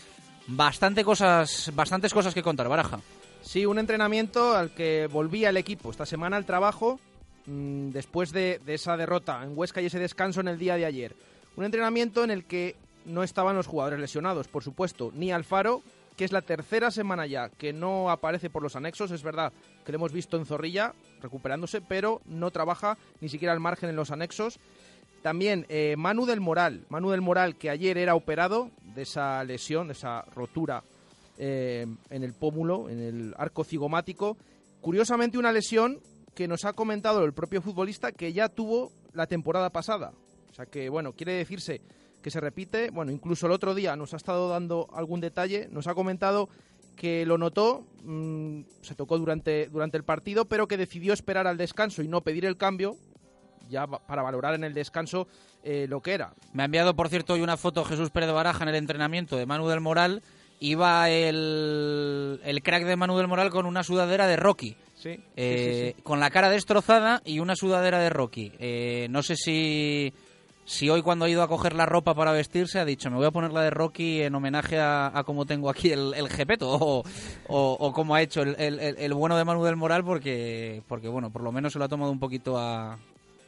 Bastante cosas, bastantes cosas que contar, Baraja. Sí, un entrenamiento al que volvía el equipo esta semana al trabajo mmm, después de, de esa derrota en Huesca y ese descanso en el día de ayer. Un entrenamiento en el que no estaban los jugadores lesionados, por supuesto, ni Alfaro, que es la tercera semana ya que no aparece por los anexos. Es verdad que lo hemos visto en Zorrilla recuperándose, pero no trabaja ni siquiera al margen en los anexos. También eh, Manu del Moral, Manu del Moral que ayer era operado de esa lesión, de esa rotura eh, en el pómulo, en el arco cigomático. Curiosamente una lesión que nos ha comentado el propio futbolista que ya tuvo la temporada pasada. O sea que, bueno, quiere decirse que se repite. Bueno, incluso el otro día nos ha estado dando algún detalle, nos ha comentado que lo notó, mmm, se tocó durante, durante el partido, pero que decidió esperar al descanso y no pedir el cambio, ya para valorar en el descanso eh, lo que era. Me ha enviado, por cierto, hoy una foto Jesús Pérez de Baraja en el entrenamiento de Manu del Moral. Iba el, el crack de Manu del Moral con una sudadera de Rocky. Sí, eh, sí, sí. Con la cara destrozada y una sudadera de Rocky. Eh, no sé si si hoy cuando ha ido a coger la ropa para vestirse ha dicho me voy a poner la de Rocky en homenaje a, a cómo tengo aquí el, el jepeto o, o, o como ha hecho el, el, el, bueno de Manu del Moral porque, porque bueno, por lo menos se lo ha tomado un poquito a,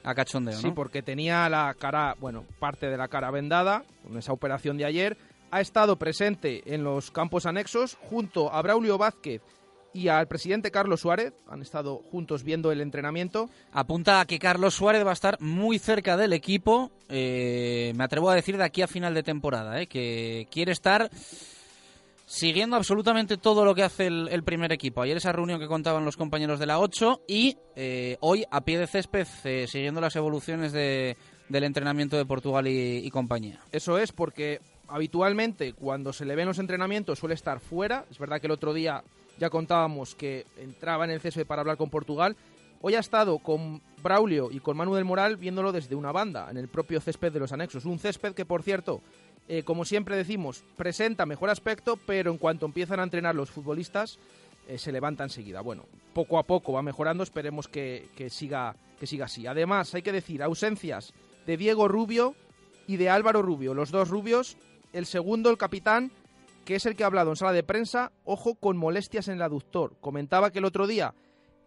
a cachondeo, ¿no? Sí, porque tenía la cara, bueno, parte de la cara vendada con esa operación de ayer. Ha estado presente en los campos anexos junto a Braulio Vázquez y al presidente Carlos Suárez. Han estado juntos viendo el entrenamiento. Apunta a que Carlos Suárez va a estar muy cerca del equipo, eh, me atrevo a decir de aquí a final de temporada, eh, que quiere estar siguiendo absolutamente todo lo que hace el, el, primer equipo. Ayer esa reunión que contaban los compañeros de la 8 y eh, hoy a pie de césped eh, siguiendo las evoluciones de, del entrenamiento de Portugal y, y compañía. Eso es porque habitualmente cuando se le ven los entrenamientos suele estar fuera. Es verdad que el otro día ya contábamos que entraba en el césped para hablar con Portugal. Hoy ha estado con Braulio y con Manu del Moral viéndolo desde una banda, en el propio césped de los anexos. Un césped que, por cierto, eh, como siempre decimos, presenta mejor aspecto, pero en cuanto empiezan a entrenar los futbolistas, eh, se levanta enseguida. Bueno, poco a poco va mejorando, esperemos que, que, siga, que siga así. Además, hay que decir, ausencias de Diego Rubio y de Álvaro Rubio, los dos rubios. El segundo, el capitán, que es el que ha hablado en sala de prensa, ojo con molestias en el aductor. Comentaba que el otro día,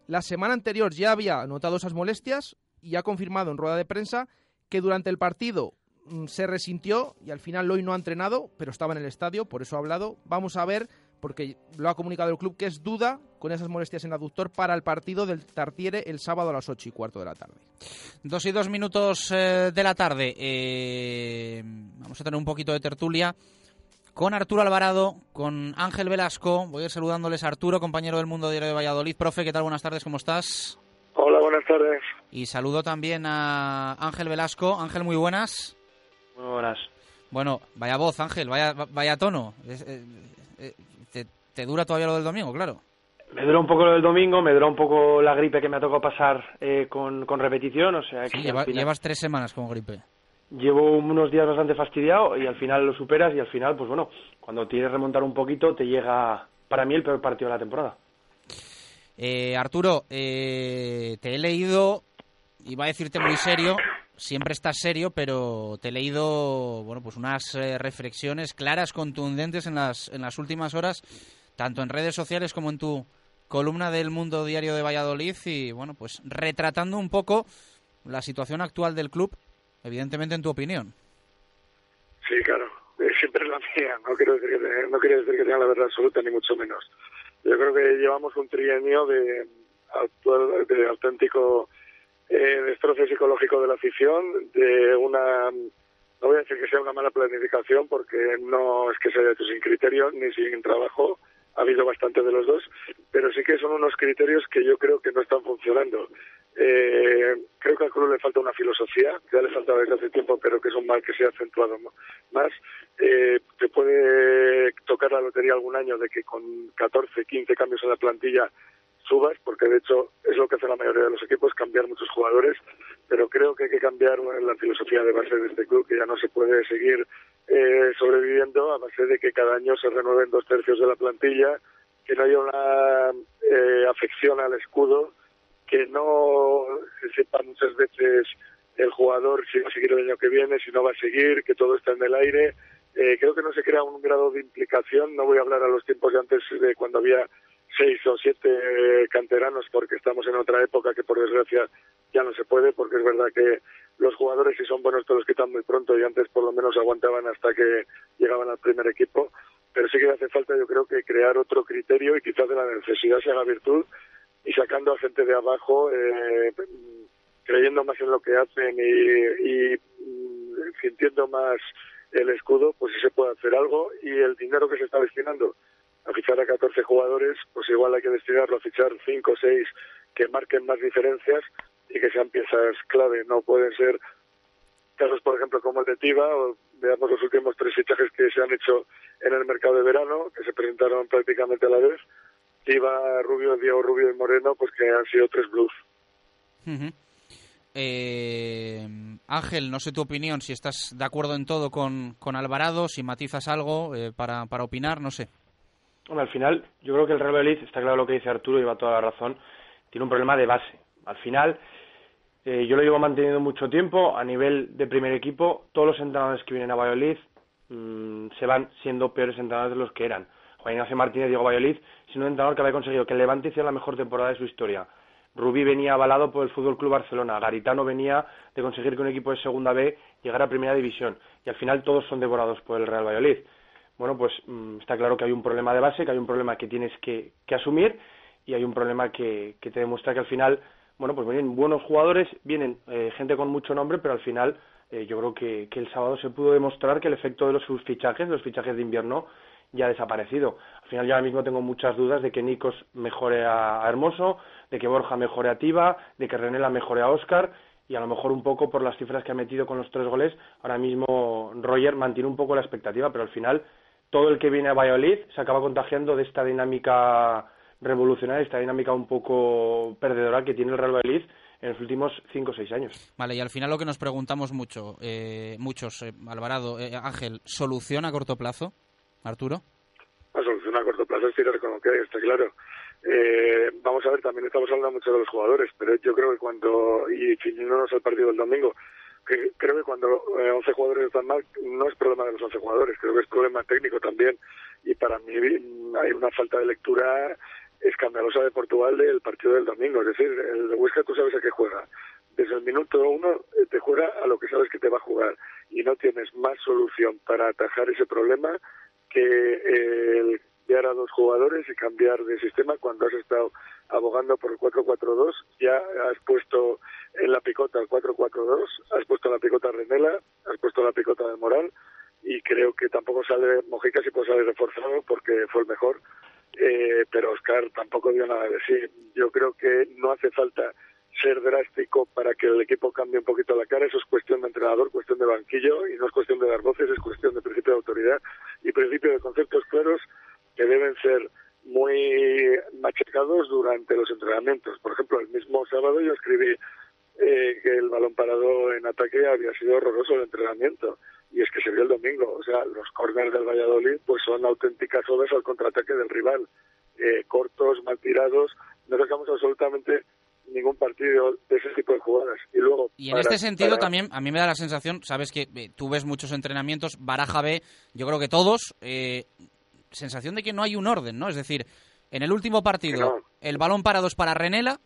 la semana anterior, ya había notado esas molestias y ha confirmado en rueda de prensa que durante el partido mmm, se resintió y al final hoy no ha entrenado, pero estaba en el estadio, por eso ha hablado. Vamos a ver, porque lo ha comunicado el club, que es duda con esas molestias en el aductor para el partido del Tartiere el sábado a las 8 y cuarto de la tarde. Dos y dos minutos eh, de la tarde. Eh, vamos a tener un poquito de tertulia con Arturo Alvarado, con Ángel Velasco. Voy a ir saludándoles a Arturo, compañero del Mundo Diario de Valladolid. Profe, ¿qué tal? Buenas tardes, ¿cómo estás? Hola, buenas tardes. Y saludo también a Ángel Velasco. Ángel, muy buenas. Muy buenas. Bueno, vaya voz, Ángel, vaya, vaya tono. Eh, eh, te, te, dura todavía lo del domingo, claro. Me dura un poco lo del domingo, me dura un poco la gripe que me ha tocado pasar eh, con, con, repetición, o sea que... Sí, lleva, final... llevas tres semanas con gripe llevo unos días bastante fastidiado y al final lo superas y al final, pues bueno, cuando quieres remontar un poquito te llega para mí el peor partido de la temporada. Eh, Arturo, eh, te he leído, iba a decirte muy serio, siempre estás serio, pero te he leído, bueno, pues unas eh, reflexiones claras, contundentes en las, en las últimas horas, tanto en redes sociales como en tu columna del Mundo Diario de Valladolid y, bueno, pues retratando un poco la situación actual del club evidentemente en tu opinión. Sí, claro, siempre es la mía, no quiero decir que, no quiero decir que tenga la verdad absoluta, ni mucho menos. Yo creo que llevamos un trienio de, auténtico eh, destrozo psicológico de la afición, de una, no voy a decir que sea una mala planificación, porque no es que sea hecho sin criterio ni sin trabajo, ha habido bastante de los dos, pero sí que son unos criterios que yo creo que no están funcionando. Eh, creo que al club le falta una filosofía, que ya le faltaba desde hace tiempo, pero que es un mal que se ha acentuado más. Eh, te puede tocar la lotería algún año de que con 14, 15 cambios en la plantilla subas, porque de hecho es lo que hace la mayoría de los equipos, cambiar muchos jugadores, pero creo que hay que cambiar la filosofía de base de este club, que ya no se puede seguir eh, sobreviviendo a base de que cada año se renueven dos tercios de la plantilla, que no haya una eh, afección al escudo, que no se sepa muchas veces el jugador si va a seguir el año que viene, si no va a seguir, que todo está en el aire. Eh, creo que no se crea un grado de implicación. No voy a hablar a los tiempos de antes de cuando había seis o siete canteranos porque estamos en otra época que por desgracia ya no se puede porque es verdad que los jugadores si son buenos te los quitan muy pronto y antes por lo menos aguantaban hasta que llegaban al primer equipo pero sí que hace falta yo creo que crear otro criterio y quizás de la necesidad se haga virtud y sacando a gente de abajo eh, creyendo más en lo que hacen y, mm, sintiendo más el escudo pues sí se puede hacer algo y el dinero que se está destinando a fichar a 14 jugadores, pues igual hay que destinarlo a fichar 5 o 6 que marquen más diferencias y que sean piezas clave. No pueden ser casos, por ejemplo, como el de Tiva, o veamos los últimos tres fichajes que se han hecho en el mercado de verano, que se presentaron prácticamente a la vez. Tiva, Rubio, Diego Rubio y Moreno, pues que han sido tres blues. eh, Ángel, no sé tu opinión, si estás de acuerdo en todo con, con Alvarado, si matizas algo eh, para, para opinar, no sé. Bueno, al final, yo creo que el Real Valladolid, está claro lo que dice Arturo y va toda la razón, tiene un problema de base. Al final, eh, yo lo llevo manteniendo mucho tiempo a nivel de primer equipo. Todos los entrenadores que vienen a Valladolid mmm, se van siendo peores entrenadores de los que eran. Juan Ignacio Martínez, Diego Valladolid, sino un entrenador que había conseguido que el Levante hiciera la mejor temporada de su historia. Rubí venía avalado por el Fútbol Club Barcelona. Garitano venía de conseguir que un equipo de Segunda B llegara a Primera División. Y al final todos son devorados por el Real Valladolid bueno, pues mmm, está claro que hay un problema de base, que hay un problema que tienes que, que asumir y hay un problema que, que, te demuestra que al final, bueno, pues vienen buenos jugadores, vienen eh, gente con mucho nombre, pero al final eh, yo creo que, que, el sábado se pudo demostrar que el efecto de los fichajes, los fichajes de invierno, ya ha desaparecido. Al final yo ahora mismo tengo muchas dudas de que Nikos mejore a, Hermoso, de que Borja mejore a Tiva, de que Renela mejore a Oscar y a lo mejor un poco por las cifras que ha metido con los tres goles, ahora mismo Roger mantiene un poco la expectativa, pero al final todo el que viene a Valladolid se acaba contagiando de esta dinámica revolucionaria, esta dinámica un poco perdedora que tiene el Real Valladolid en los últimos cinco o seis años. Vale, y al final lo que nos preguntamos mucho, eh, muchos, eh, Alvarado, eh, Ángel, ¿solución a corto plazo, Arturo? La solución a corto plazo es tirar con lo que hay, está claro. Eh, vamos a ver, también estamos hablando mucho de los jugadores, pero yo creo que cuando, y ciñéndonos al partido del domingo, creo que cuando eh, 11 jugadores están mal, no es problema de los 11 jugadores, creo que es problema técnico también. Y para mí hay una falta de lectura escandalosa de Portugal del partido del domingo. Es decir, el Huesca tú sabes a qué juega. Desde el minuto uno eh, te juega a lo que sabes que te va a jugar y no tienes más solución para atajar ese problema que eh, enviar a dos jugadores y cambiar de sistema cuando has estado abogando por el 4-4-2, ya has puesto en la picota el 4-4-2, has puesto la picota a Renela, has puesto la picota de Moral y creo que tampoco sale Mojica si puede salir reforzado porque fue el mejor, eh, pero Oscar tampoco dio nada de sí. Yo creo que no hace falta ser drástico para que el equipo cambie un poquito la cara. Eso es cuestión de entrenador, cuestión de banquillo y no es cuestión de dar voces, es cuestión de principio de autoridad y principio de conceptos claros que deben ser muy machacados durante los entrenamientos. Por ejemplo, el mismo sábado yo escribí eh, que el balón parado en ataque había sido horroroso el entrenamiento y es que se vio el domingo. O sea, los corners del Valladolid pues son auténticas odas al contraataque del rival. Eh, cortos, mal tirados, no sacamos absolutamente ningún partido de ese tipo de jugadas. Y luego y en para, este sentido para... también a mí me da la sensación, sabes que eh, tú ves muchos entrenamientos, Baraja B, yo creo que todos, eh, sensación de que no hay un orden, ¿no? Es decir, en el último partido, no. el balón parado es para Renela,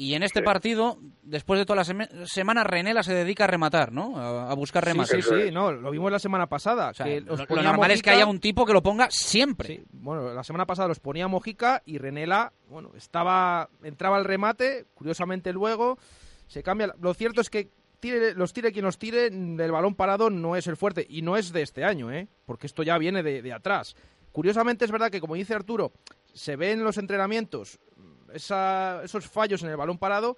Y en este partido, después de toda la semana, Renela se dedica a rematar, ¿no? A, buscar remates. Sí, sí, no, lo vimos la semana pasada. lo, normal es que haya un tipo que lo ponga siempre. bueno, la semana pasada los ponía Mojica y Renela, bueno, estaba, entraba al remate, curiosamente luego se cambia. Lo cierto es que tire, los tire quien los tire, del balón parado no es el fuerte y no es de este año, ¿eh? Porque esto ya viene de, de atrás. Curiosamente es verdad que, como dice Arturo, se ven en los entrenamientos esos fallos en el balón parado,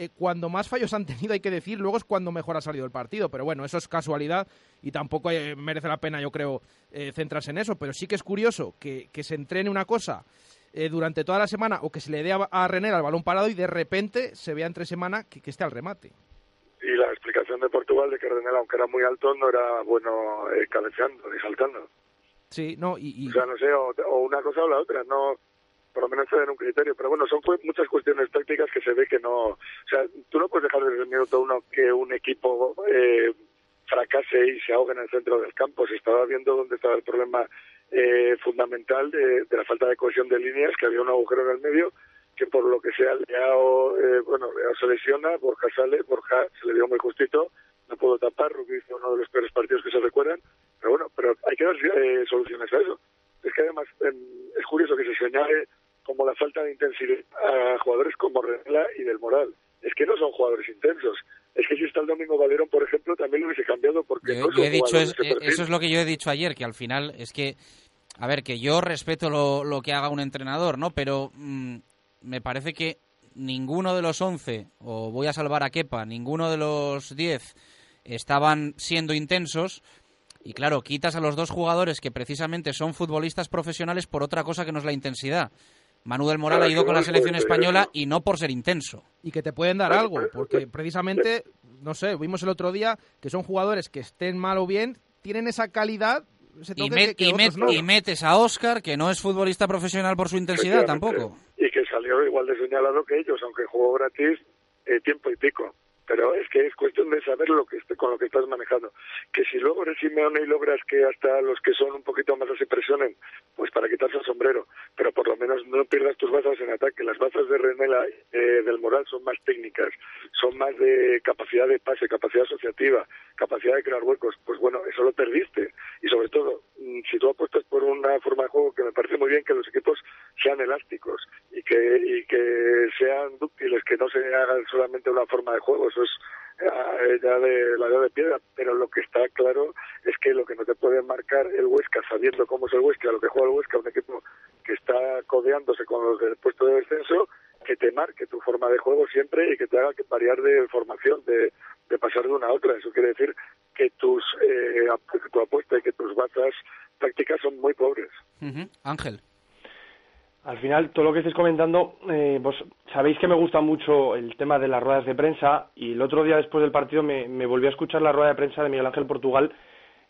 eh, cuando más fallos han tenido, hay que decir, luego es cuando mejor ha salido el partido. Pero bueno, eso es casualidad y tampoco eh, merece la pena, yo creo, eh, centrarse en eso. Pero sí que es curioso que, se entrene una cosa durante toda la semana o que se le dé a, a René al balón parado y de repente se vea entre semana que, esté al remate. Y la explicación de Portugal de que René, aunque era muy alto, no era bueno cabeceando ni saltando. Sí, no, y, O sea, no sé, o, una cosa o la otra, no por lo menos den un criterio. Pero bueno, son muchas cuestiones tácticas que se ve que no. O sea, tú no puedes dejar desde el minuto uno que un equipo eh, fracase y se ahogue en el centro del campo. Se estaba viendo dónde estaba el problema eh, fundamental de, la falta de cohesión de líneas, que había un agujero en el medio que por lo que sea Leao, eh, bueno, Leao se lesiona, Borja sale, Borja se le dio muy justito, no puedo tapar, Rubio hizo uno de los peores partidos que se recuerdan, pero bueno, pero hay que dar eh, soluciones a eso. Es que además em, es curioso que se señale como la falta de intensidad a jugadores como Renela y del Moral. Es que no son jugadores intensos. Es que si está el Domingo Valerón, por ejemplo, también lo hubiese cambiado porque no he dicho eh, Eso es lo que yo he dicho ayer, que al final es que, a ver, que yo respeto lo, que haga un entrenador, ¿no? Pero mm, me parece que ninguno de los 11, o voy a salvar a Kepa, ninguno de los 10 estaban siendo intensos. Y claro, quitas a los dos jugadores que precisamente son futbolistas profesionales por otra cosa que no es la intensidad. Manu del Moral ha ido con la selección española y no por ser intenso. Y que te pueden dar algo, porque precisamente, no sé, vimos el otro día que son jugadores que estén mal o bien, tienen esa calidad y, metes a Oscar, que no es futbolista profesional por su intensidad tampoco. Y que salió igual de señalado que ellos, aunque jugó gratis eh, tiempo y pico pero es que es cuestión de saber lo que con lo que estás manejando. Que si luego eres Simeone y logras que hasta los que son un poquito más así presionen, pues para quitarse el sombrero, pero por lo menos no pierdas tus bazas en ataque. Las bazas de Renela eh, del Moral son más técnicas, son más de capacidad de pase, capacidad asociativa, capacidad de crear huecos. Pues bueno, eso lo perdiste. Y sobre todo, mm, si tú apuestas por una forma de juego que me parece muy bien que los equipos sean elásticos y que, y que sean dúctiles, que no se hagan solamente una forma de juego, ya de la edad de piedra, pero lo que está claro es que lo que no te puede marcar el Huesca, sabiendo cómo es el Huesca, lo que juega el Huesca, un equipo que está codeándose con los del puesto de descenso, que te marque tu forma de juego siempre y que te haga que variar de formación, de, pasar de una a otra. Eso quiere decir que tus eh, tu apuesta y que tus bazas tácticas son muy pobres. Ángel. Al final, todo lo que estáis comentando, eh, vos sabéis que me gusta mucho el tema de las ruedas de prensa y el otro día después del partido me, volví a escuchar la rueda de prensa de Miguel Ángel Portugal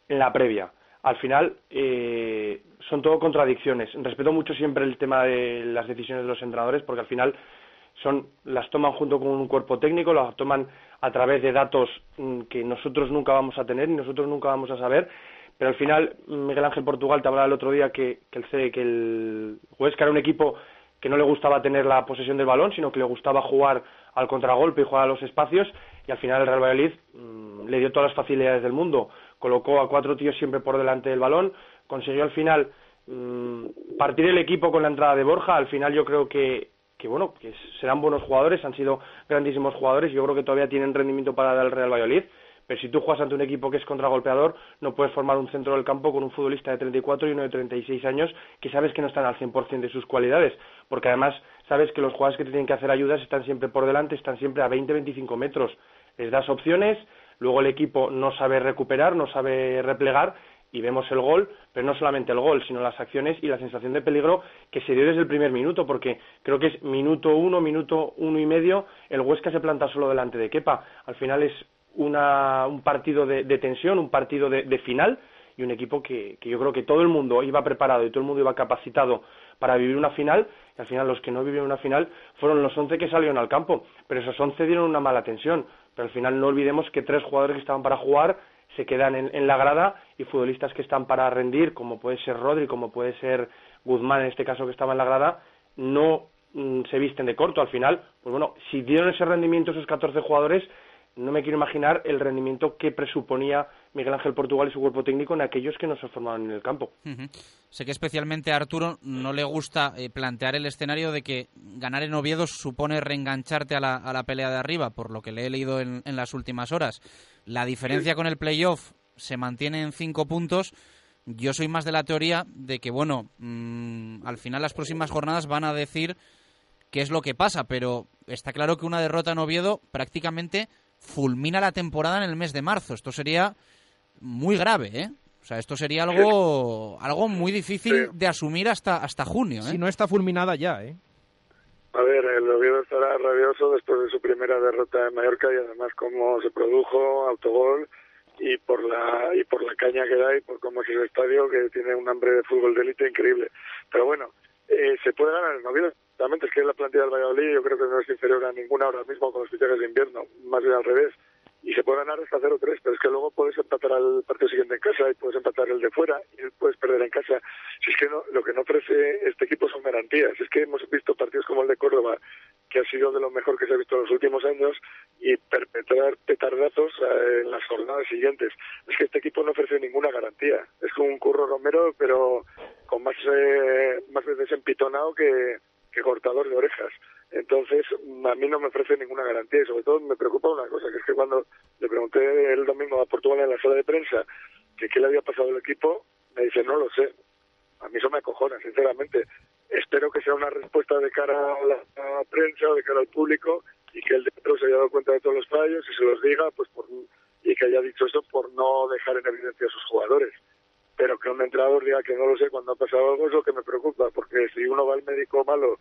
en la previa. Al final, eh, son todo contradicciones. Respeto mucho siempre el tema de las decisiones de los entrenadores porque al final son las toman junto con un cuerpo técnico, las toman a través de datos mm, que nosotros nunca vamos a tener y nosotros nunca vamos a saber pero al final Miguel Ángel Portugal te hablaba el otro día que, que, el, que el Huesca era un equipo que no le gustaba tener la posesión del balón, sino que le gustaba jugar al contragolpe y jugar a los espacios, y al final el Real Valladolid mm, le dio todas las facilidades del mundo, colocó a cuatro tíos siempre por delante del balón, consiguió al final mm, partir el equipo con la entrada de Borja, al final yo creo que, que bueno, que serán buenos jugadores, han sido grandísimos jugadores, yo creo que todavía tienen rendimiento para dar al Real Valladolid, pero si tú juegas ante un equipo que es contragolpeador, no puedes formar un centro del campo con un futbolista de 34 y uno de 36 años que sabes que no están al 100% de sus cualidades, porque además sabes que los jugadores que te tienen que hacer ayudas están siempre por delante, están siempre a 20-25 metros. Les das opciones, luego el equipo no sabe recuperar, no sabe replegar y vemos el gol, pero no solamente el gol, sino las acciones y la sensación de peligro que se dio desde el primer minuto, porque creo que es minuto uno, minuto uno y medio, el Huesca se planta solo delante de Kepa. Al final es un partido de, tensión, un partido de, final y un equipo que, yo creo que todo el mundo iba preparado y todo el mundo iba capacitado para vivir una final. Y al final los que no vivieron una final fueron los once que salieron al campo, pero esos once dieron una mala tensión, pero al final no olvidemos que tres jugadores que estaban para jugar se quedan en, la grada y futbolistas que están para rendir, como puede ser Rodri, como puede ser Guzmán en este caso que estaba en la grada, no mm, se visten de corto. Al final, pues bueno, si dieron ese rendimiento esos 14 jugadores, no me quiero imaginar el rendimiento que presuponía Miguel Ángel Portugal y su cuerpo técnico en aquellos que no se formaban en el campo. Sé que especialmente a Arturo no le gusta eh, plantear el escenario de que ganar en Oviedo supone reengancharte a la, a la pelea de arriba, por lo que le he leído en, en las últimas horas. La diferencia con el playoff se mantiene en cinco puntos. Yo soy más de la teoría de que, bueno, mm, al final las próximas jornadas van a decir qué es lo que pasa, pero está claro que una derrota en Oviedo prácticamente fulmina la temporada en el mes de marzo. Esto sería muy grave, ¿eh? O sea, esto sería algo, algo muy difícil de asumir hasta, hasta junio, ¿eh? Si no está fulminada ya, ¿eh? A ver, el Oviedo estará rabioso después de su primera derrota en Mallorca y además cómo se produjo, autogol y por la y por la caña que da y por cómo es el estadio que tiene un hambre de fútbol de élite increíble. Pero bueno, eh, se puede ganar en Oviedo. Realmente es que la plantilla del Valladolid yo creo que no es inferior a ninguna ahora mismo con los fichajes de invierno, más bien al revés. Y se puede ganar hasta 0-3, pero es que luego puedes empatar al partido siguiente en casa y puedes empatar el de fuera y puedes perder en casa. Si es que no, lo que no ofrece este equipo son garantías. Es que hemos visto partidos como el de Córdoba, que ha sido de lo mejor que se ha visto en los últimos años, y perpetrar petardazos eh, en las jornadas siguientes. Es que este equipo no ofrece ninguna garantía. Es un curro Romero, pero con más, eh, más veces empitonado que, que cortador de orejas. Entonces, a mí no me ofrece ninguna garantía y sobre todo me preocupa una cosa, que es que cuando le pregunté el domingo a Portugal en la sala de prensa que qué le había pasado al equipo, me dice, no lo sé. A mí eso me acojona, sinceramente. Espero que sea una respuesta de cara a la, prensa de cara al público y que el director se haya dado cuenta de todos los fallos y se los diga, pues por, y que haya dicho eso por no dejar en evidencia a sus jugadores pero que un entrenador diga que no lo sé cuando ha pasado algo es lo que me preocupa, porque si uno va al médico malo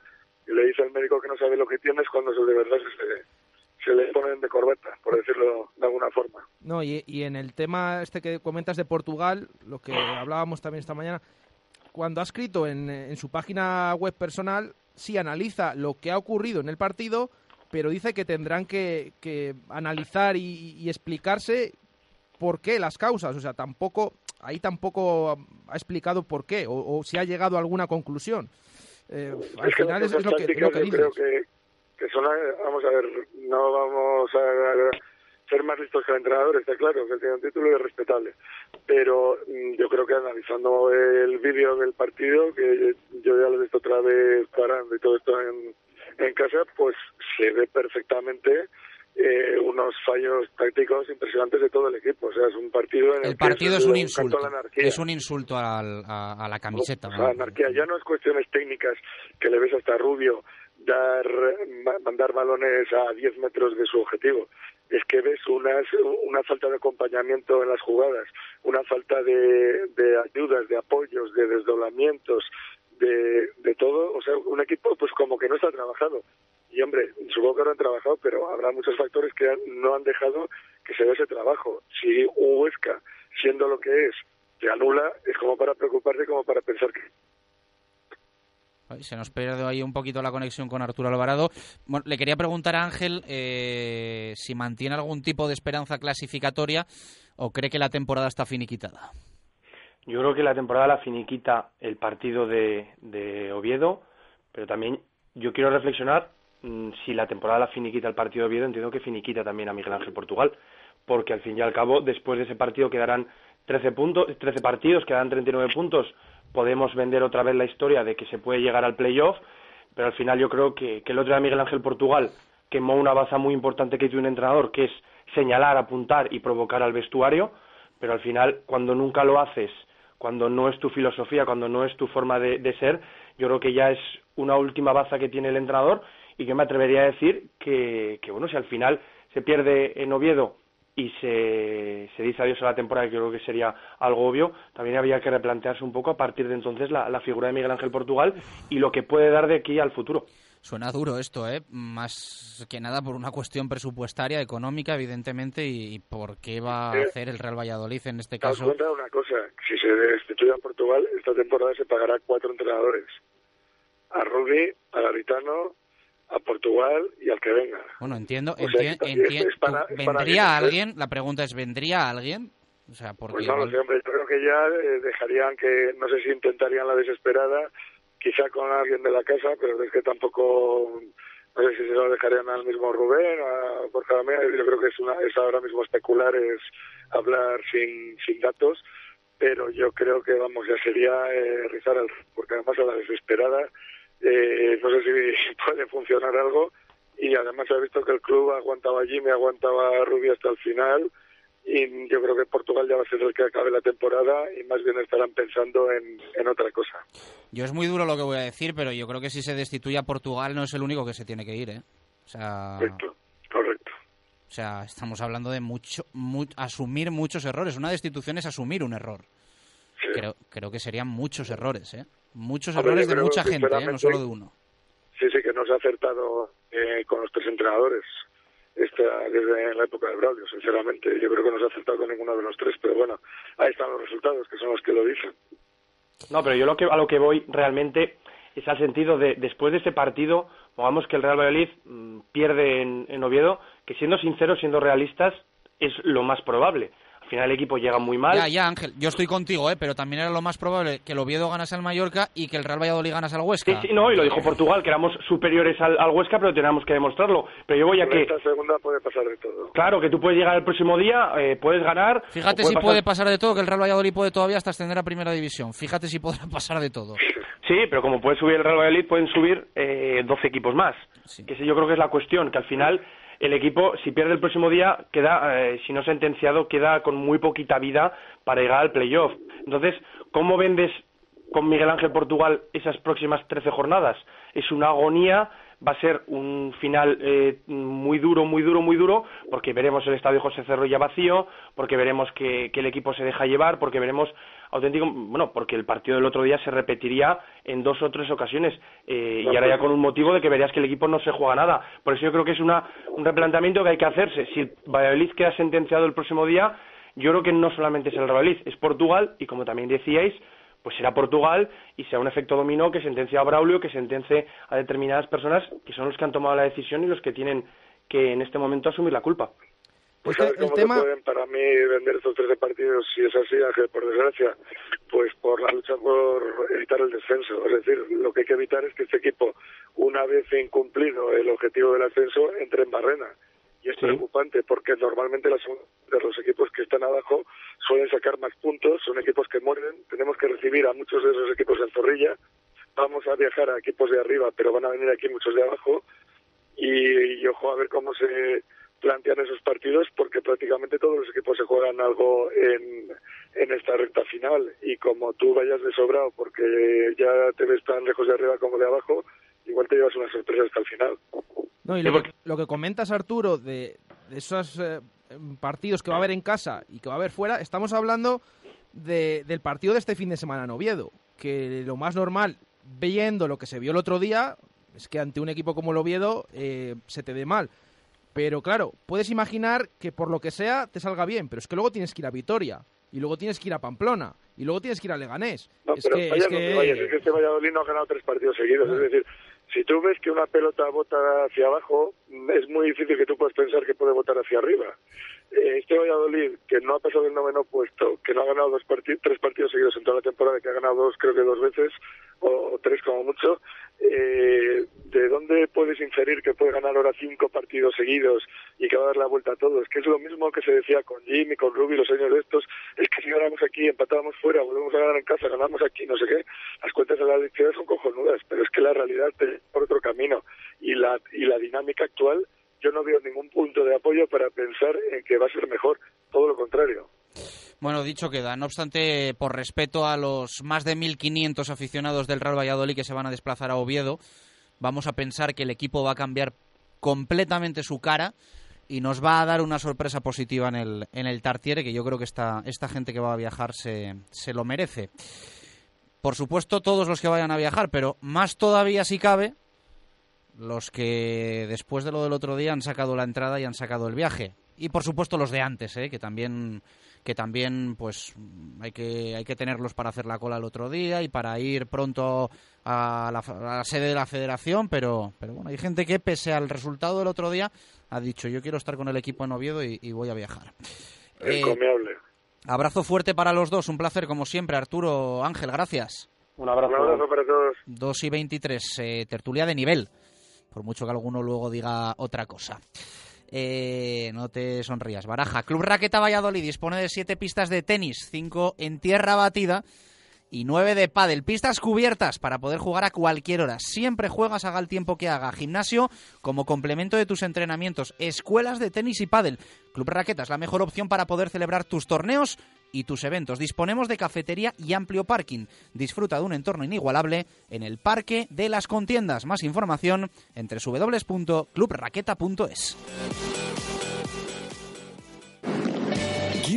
y le dice al médico que no sabe lo que tiene es cuando de verdad se, se le ponen de corbata, por decirlo de alguna forma. No, y, y en el tema este que comentas de Portugal, lo que hablábamos también esta mañana, cuando ha escrito en, en su página web personal, sí analiza lo que ha ocurrido en el partido, pero dice que tendrán que, que analizar y, y explicarse por qué las causas. O sea, tampoco ahí tampoco ha explicado por qué o, o si ha llegado a alguna conclusión. Eh, al final es, es lo que, es tácticas lo que yo creo que, que son, vamos a ver, no vamos a ser más listos que el entrenador, está claro, que tiene un título y es respetable. Pero mm, yo creo que analizando el vídeo del partido, que yo ya lo he visto otra vez parando y todo esto en, en casa, pues se ve perfectamente eh, unos fallos tácticos impresionantes de todo el equipo. O sea, es un partido en el, El partido que es un insulto. la anarquía. Es un insulto al- a, a la camiseta. O sea, ¿no? anarquía. Ya no es cuestiones técnicas que le ves hasta a Rubio dar, ma- mandar balones a 10 metros de su objetivo. Es que ves unas, una falta de acompañamiento en las jugadas, una falta de, de ayudas, de apoyos, de desdoblamientos, de, de todo. O sea, un equipo pues como que no está trabajado. Y hombre, supongo que no han trabajado, pero habrá muchos factores que han- no han dejado que se vea ese trabajo. Si un Huesca, siendo lo que es, te anula, es como para preocuparse, como para pensar que Ay, Se nos pierde ahí un poquito la conexión con Arturo Alvarado. Bueno, le quería preguntar a Ángel eh, si mantiene algún tipo de esperanza clasificatoria o cree que la temporada está finiquitada. Yo creo que la temporada la finiquita el partido de, de Oviedo, pero también yo quiero reflexionar si la temporada la finiquita el partido de Oviedo, entiendo que finiquita también a Miguel Ángel Portugal, porque al fin y al cabo, después de ese partido quedarán 13 puntos, 13 partidos, quedarán 39 puntos, podemos vender otra vez la historia de que se puede llegar al playoff, pero al final yo creo que, que el otro día Miguel Ángel Portugal quemó una baza muy importante que tiene un entrenador, que es señalar, apuntar y provocar al vestuario, pero al final cuando nunca lo haces, cuando no es tu filosofía, cuando no es tu forma de, de ser, yo creo que ya es una última baza que tiene el entrenador y que me atrevería a decir que, que bueno, si al final se pierde en Oviedo y se, se dice adiós a la temporada, que yo creo que sería algo obvio, también habría que replantearse un poco a partir de entonces la, la figura de Miguel Ángel Portugal y lo que puede dar de aquí al futuro. Suena duro esto, ¿eh? Más que nada por una cuestión presupuestaria, económica, evidentemente, y, y por qué va a hacer el Real Valladolid en este caso. cuenta una cosa, si se destituye a Portugal, esta temporada se pagará a cuatro entrenadores. A Rubí, a Garitano, a Portugal y al que venga. Bueno, entiendo, O sea, enti- que enti- es para- ¿tú- es para ¿vendría alguien, alguien? La pregunta es, ¿vendría alguien? O sea, porque Pues no sé, hombre, yo creo que ya eh, dejarían que, no sé si intentarían la desesperada quizá con alguien de la casa, pero es que tampoco, no sé si se lo dejarían al mismo Rubén, a Borja Damea, yo creo que es, una, es ahora mismo especular, es hablar sin, sin datos, pero yo creo que, vamos, ya sería eh, rizar el porque además a la desesperada, eh, no sé si puede funcionar algo, y además he visto que el club ha aguantado allí, me aguantaba Rubio hasta el final, y yo creo que Portugal ya va a ser el que acabe la temporada y más bien estarán pensando en, en, otra cosa. Yo es muy duro lo que voy a decir, pero yo creo que si se destituye a Portugal no es el único que se tiene que ir, ¿eh? O sea... Correcto, correcto. O sea, estamos hablando de mucho, asumir muchos errores. Una destitución es asumir un error. Sí. Creo, creo que serían muchos errores, ¿eh? Muchos errores de mucha gente, ¿eh? no solo de uno. Sí, sí, que no se ha acertado eh, con los tres entrenadores esta, desde la época de Braulio, sinceramente. Yo creo que no se ha acertado con ninguno de los tres, pero bueno, ahí están los resultados, que son los que lo dicen. No, pero yo lo que, a lo que voy realmente es al sentido de, después de ese partido, pongamos que el Real Valladolid mmm, pierde en, en Oviedo, que siendo sinceros, siendo realistas, es lo más probable. Al final el equipo llega muy mal. Ya, ya, Ángel, yo estoy contigo, ¿eh? pero también era lo más probable que el Oviedo ganase al Mallorca y que el Real Valladolid ganase al Huesca. Sí, sí, no, y lo dijo Portugal, que éramos superiores al, al Huesca, pero teníamos que demostrarlo. Pero yo voy a en que... esta segunda puede pasar de todo. Claro, que tú puedes llegar el próximo día, eh, puedes ganar... Fíjate puede si pasar... puede pasar de todo, que el Real Valladolid puede todavía hasta ascender a Primera División. Fíjate si podrá pasar de todo. Sí, pero como puede subir el Real Valladolid, pueden subir eh, 12 equipos más. Sí. Que yo creo que es la cuestión, que al final el equipo, si pierde el próximo día, queda, eh, si no sentenciado, queda con muy poquita vida para llegar al playoff. Entonces, ¿cómo vendes con Miguel Ángel Portugal esas próximas 13 jornadas? Es una agonía, va a ser un final eh, muy duro, muy duro, muy duro, porque veremos el estadio José Cerro ya vacío, porque veremos que, que el equipo se deja llevar, porque veremos auténtico, bueno, porque el partido del otro día se repetiría en dos o tres ocasiones eh, y ahora ya con un motivo de que verías que el equipo no se juega nada. Por eso yo creo que es una, un replanteamiento que hay que hacerse. Si el Valladolid queda sentenciado el próximo día, yo creo que no solamente es el Valladolid, es Portugal y como también decíais, pues será Portugal y será un efecto dominó que sentencia a Braulio, que sentencia a determinadas personas que son los que han tomado la decisión y los que tienen que en este momento asumir la culpa. Pues ¿sabes cómo tema... se pueden para mí vender estos 13 partidos si es así, Ángel, por desgracia? Pues por la lucha por evitar el descenso. Es decir, lo que hay que evitar es que este equipo, una vez incumplido el objetivo del ascenso, entre en barrena. Y es sí. preocupante porque normalmente las, de los equipos que están abajo suelen sacar más puntos, son equipos que mueren. Tenemos que recibir a muchos de esos equipos en Zorrilla. Vamos a viajar a equipos de arriba, pero van a venir aquí muchos de abajo. Y, y ojo a ver cómo se plantean esos partidos porque prácticamente todos los equipos se juegan algo en, en esta recta final y como tú vayas de sobrado porque ya te ves tan lejos de arriba como de abajo, igual te llevas una sorpresa hasta el final. No, y lo, que, lo que comentas, Arturo, de, de esos eh, partidos que va a haber en casa y que va a haber fuera, estamos hablando de, del partido de este fin de semana en Oviedo, que lo más normal, viendo lo que se vio el otro día, es que ante un equipo como el Oviedo eh, se te dé mal. Pero claro, puedes imaginar que por lo que sea te salga bien, pero es que luego tienes que ir a Vitoria, y luego tienes que ir a Pamplona, y luego tienes que ir a Leganés. No, es pero que, es que... vayas, es que este Valladolid no ha ganado tres partidos seguidos. Ah. Es decir, si tú ves que una pelota bota hacia abajo, es muy difícil que tú puedas pensar que puede botar hacia arriba. Este Valladolid, que no ha pasado el noveno puesto, que no ha ganado dos tres partidos seguidos en toda la temporada, que ha ganado dos, creo que dos veces, o, tres como mucho, eh, ¿de dónde puedes inferir que puede ganar ahora cinco partidos seguidos y que va a dar la vuelta a todo? Es que es lo mismo que se decía con Jimmy, con Ruby, los años de estos, es que si ganamos aquí, empatábamos fuera, volvemos a ganar en casa, ganamos aquí, no sé qué, las cuentas de la elección son cojonudas, pero es que la realidad te por otro camino y la, y la dinámica actual yo no veo ningún punto de apoyo para pensar en que va a ser mejor, todo lo contrario. Bueno, dicho queda. No obstante, por respeto a los más de 1.500 aficionados del Real Valladolid que se van a desplazar a Oviedo, vamos a pensar que el equipo va a cambiar completamente su cara y nos va a dar una sorpresa positiva en el, en el Tartiere, que yo creo que esta, esta gente que va a viajar se, se lo merece. Por supuesto, todos los que vayan a viajar, pero más todavía si cabe, los que después de lo del otro día han sacado la entrada y han sacado el viaje. Y por supuesto los de antes, ¿eh? que también que también pues hay que hay que tenerlos para hacer la cola el otro día y para ir pronto a la, a la sede de la federación, pero pero bueno, hay gente que pese al resultado del otro día ha dicho yo quiero estar con el equipo en Oviedo y, y voy a viajar. Encomiable. Eh, abrazo fuerte para los dos, un placer como siempre, Arturo Ángel, gracias. Un abrazo. Un abrazo para todos. 2 y 23, eh, tertulia de nivel, por mucho que alguno luego diga otra cosa. Eh, no te sonrías. Baraja. Club Raqueta Valladolid dispone de siete pistas de tenis, cinco en tierra batida y nueve de pádel. Pistas cubiertas para poder jugar a cualquier hora. Siempre juegas haga el tiempo que haga. Gimnasio como complemento de tus entrenamientos. Escuelas de tenis y pádel. Club Raqueta es la mejor opción para poder celebrar tus torneos y tus eventos. Disponemos de cafetería y amplio parking. Disfruta de un entorno inigualable en el Parque de las Contiendas. Más información en www.clubraqueta.es.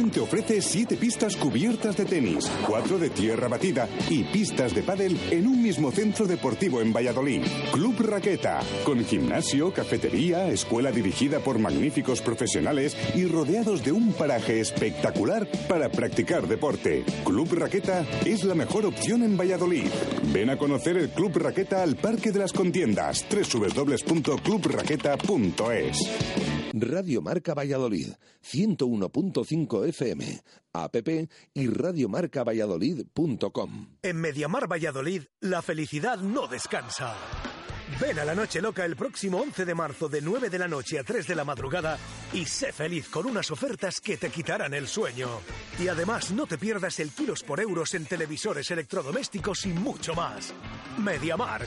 ¿Quién te ofrece siete pistas cubiertas de tenis, cuatro de tierra batida y pistas de pádel en un mismo centro deportivo en Valladolid? Club Raqueta, con gimnasio, cafetería, escuela dirigida por magníficos profesionales y rodeados de un paraje espectacular para practicar deporte. Club Raqueta es la mejor opción en Valladolid. Ven a conocer el Club Raqueta al Parque de las Contiendas, www.clubraqueta.es. Radio Marca Valladolid, 101.5 FM, app y radiomarcavalladolid.com. En Mediamar Valladolid, la felicidad no descansa. Ven a la Noche Loca el próximo 11 de marzo de 9 de la noche a 3 de la madrugada y sé feliz con unas ofertas que te quitarán el sueño. Y además no te pierdas el kilos por euros en televisores electrodomésticos y mucho más. Mediamar.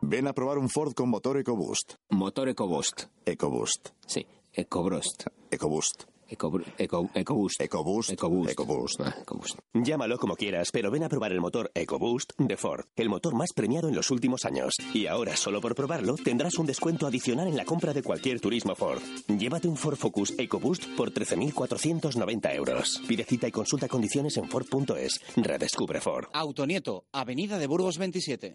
Ven a probar un Ford con motor EcoBoost. Motor EcoBoost. EcoBoost. Sí, EcoBoost. EcoBoost. Eco, eco, EcoBoost. EcoBoost. EcoBoost. EcoBoost. Ah, EcoBoost. Llámalo como quieras, pero ven a probar el motor EcoBoost de Ford, el motor más premiado en los últimos años. Y ahora, solo por probarlo, tendrás un descuento adicional en la compra de cualquier turismo Ford. Llévate un Ford Focus EcoBoost por 13.490 euros. Pide cita y consulta condiciones en Ford.es. Redescubre Ford. Autonieto, Avenida de Burgos 27.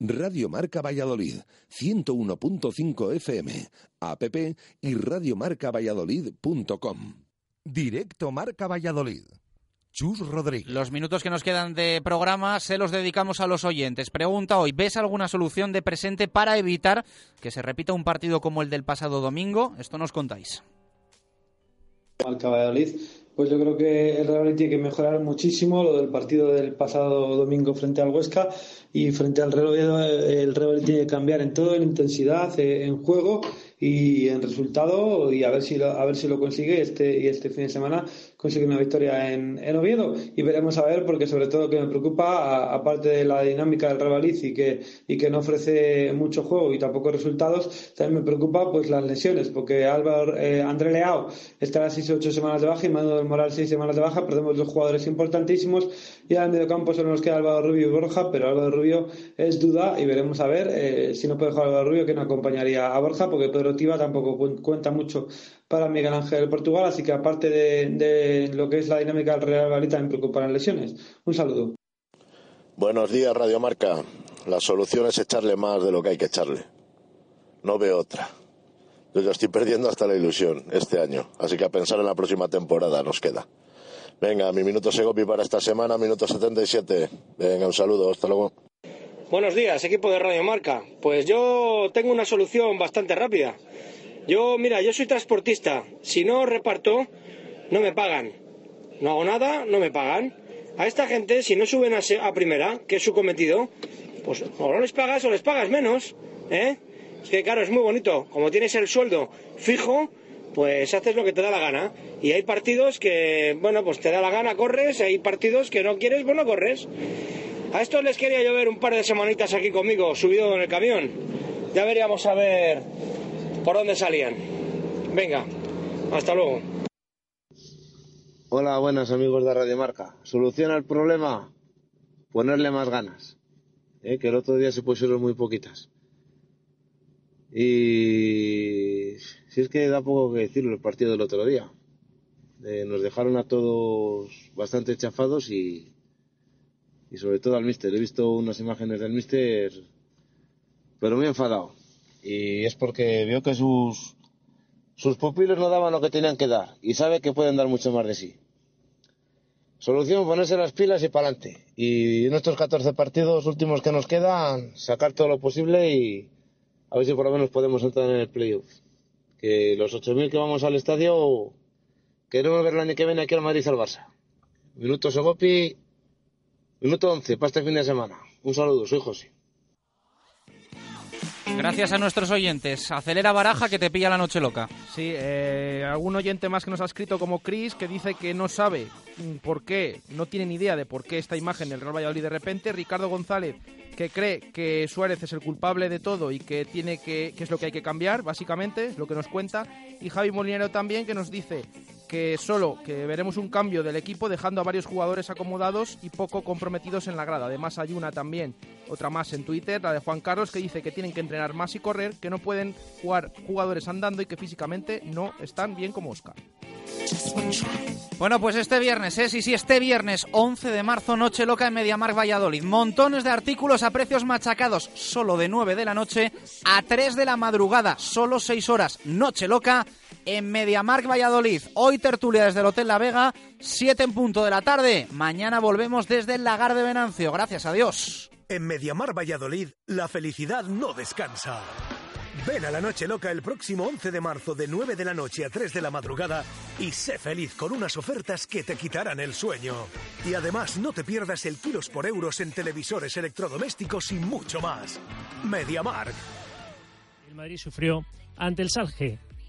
Radio Marca Valladolid, 101.5 FM, app y radiomarcavalladolid.com. Directo Marca Valladolid. Chus Rodríguez. Los minutos que nos quedan de programa se los dedicamos a los oyentes. Pregunta hoy, ¿ves alguna solución de presente para evitar que se repita un partido como el del pasado domingo? Esto nos contáis. Marca Valladolid, pues yo creo que el Real Madrid tiene que mejorar muchísimo lo del partido del pasado domingo frente al Huesca y frente al Real Oviedo el Real tiene que cambiar en todo, en intensidad, eh, en juego y en resultado y a ver si lo, a ver si lo consigue este y este fin de semana consigue una victoria en, en Oviedo. Y veremos a ver porque sobre todo que me preocupa aparte de la dinámica del Madrid y que y que no ofrece mucho juego y tampoco resultados también me preocupa pues las lesiones porque Álvaro eh, André Leao estará seis o ocho semanas de baja y Manuel Moral seis semanas de baja. Perdemos dos jugadores importantísimos y al medio campo solo nos queda Álvaro Rubio y Borja pero Álvaro Rubio es duda y veremos a ver eh, si no puede jugar Álvaro Rubio que no acompañaría a Borja porque Pedro Tiva tampoco cu- cuenta mucho para Miguel Ángel Portugal así que aparte de, lo que es la dinámica del Real Madrid también preocupan lesiones un saludo Buenos días, Radio Marca. La solución es echarle más de lo que hay que echarle. No veo otra. Yo ya estoy perdiendo hasta la ilusión este año, así que a pensar en la próxima temporada nos queda. Venga, mi minuto Segopi para esta semana, minuto 77. Venga, un saludo, hasta luego. Buenos días, equipo de Radio Marca. Pues yo tengo una solución bastante rápida. Yo, mira, yo soy transportista. Si no reparto, no me pagan. No hago nada, no me pagan. A esta gente, si no suben a, a primera, que es su cometido, pues o no les pagas o les pagas menos. ¿eh? Es que, claro, es muy bonito. Como tienes el sueldo fijo, pues haces lo que te da la gana. Y hay partidos que, bueno, pues te da la gana, corres. Hay partidos que no quieres, pues no corres. A estos les quería llover un par de semanitas aquí conmigo, subido en el camión. Ya veríamos a ver por dónde salían. Venga, hasta luego. Hola, buenas amigos de Radio Marca. ¿Solución al problema? Ponerle más ganas. ¿eh? Que el otro día se pusieron muy poquitas. Y si es que da poco que decirlo el partido del otro día. Eh, nos dejaron a todos bastante chafados y, y sobre todo al mister. He visto unas imágenes del mister, pero muy enfadado. Y es porque vio que sus, sus pupilos no daban lo que tenían que dar y sabe que pueden dar mucho más de sí. Solución, ponerse las pilas y para adelante. Y en estos 14 partidos últimos que nos quedan, sacar todo lo posible y a ver si por lo menos podemos entrar en el playoff. Que los 8.000 que vamos al estadio, queremos ver el año que viene aquí al Madrid al Barça. Minuto Sogopi, minuto 11 para este fin de semana. Un saludo, soy José. Gracias a nuestros oyentes. Acelera baraja que te pilla la noche loca. Sí, eh, algún oyente más que nos ha escrito como Chris que dice que no sabe por qué, no tiene ni idea de por qué esta imagen del Real Valladolid de repente. Ricardo González que cree que Suárez es el culpable de todo y que tiene que, que es lo que hay que cambiar, básicamente, es lo que nos cuenta. Y Javi Molinero también que nos dice que solo que veremos un cambio del equipo dejando a varios jugadores acomodados y poco comprometidos en la grada. Además hay una también, otra más en Twitter, la de Juan Carlos, que dice que tienen que entrenar más y correr, que no pueden jugar jugadores andando y que físicamente no están bien como Oscar. Bueno, pues este viernes, ¿eh? sí, sí, este viernes 11 de marzo, noche loca en Mediamar Valladolid. Montones de artículos a precios machacados, solo de 9 de la noche a 3 de la madrugada, solo 6 horas. Noche loca en Mediamark Valladolid. Hoy tertulia desde el Hotel La Vega, 7 en punto de la tarde. Mañana volvemos desde el Lagar de Venancio. Gracias a Dios. En Mediamar Valladolid, la felicidad no descansa. Ven a la Noche Loca el próximo 11 de marzo de 9 de la noche a 3 de la madrugada y sé feliz con unas ofertas que te quitarán el sueño. Y además no te pierdas el kilos por euros en televisores electrodomésticos y mucho más. Mediamark. El Madrid sufrió ante el Salge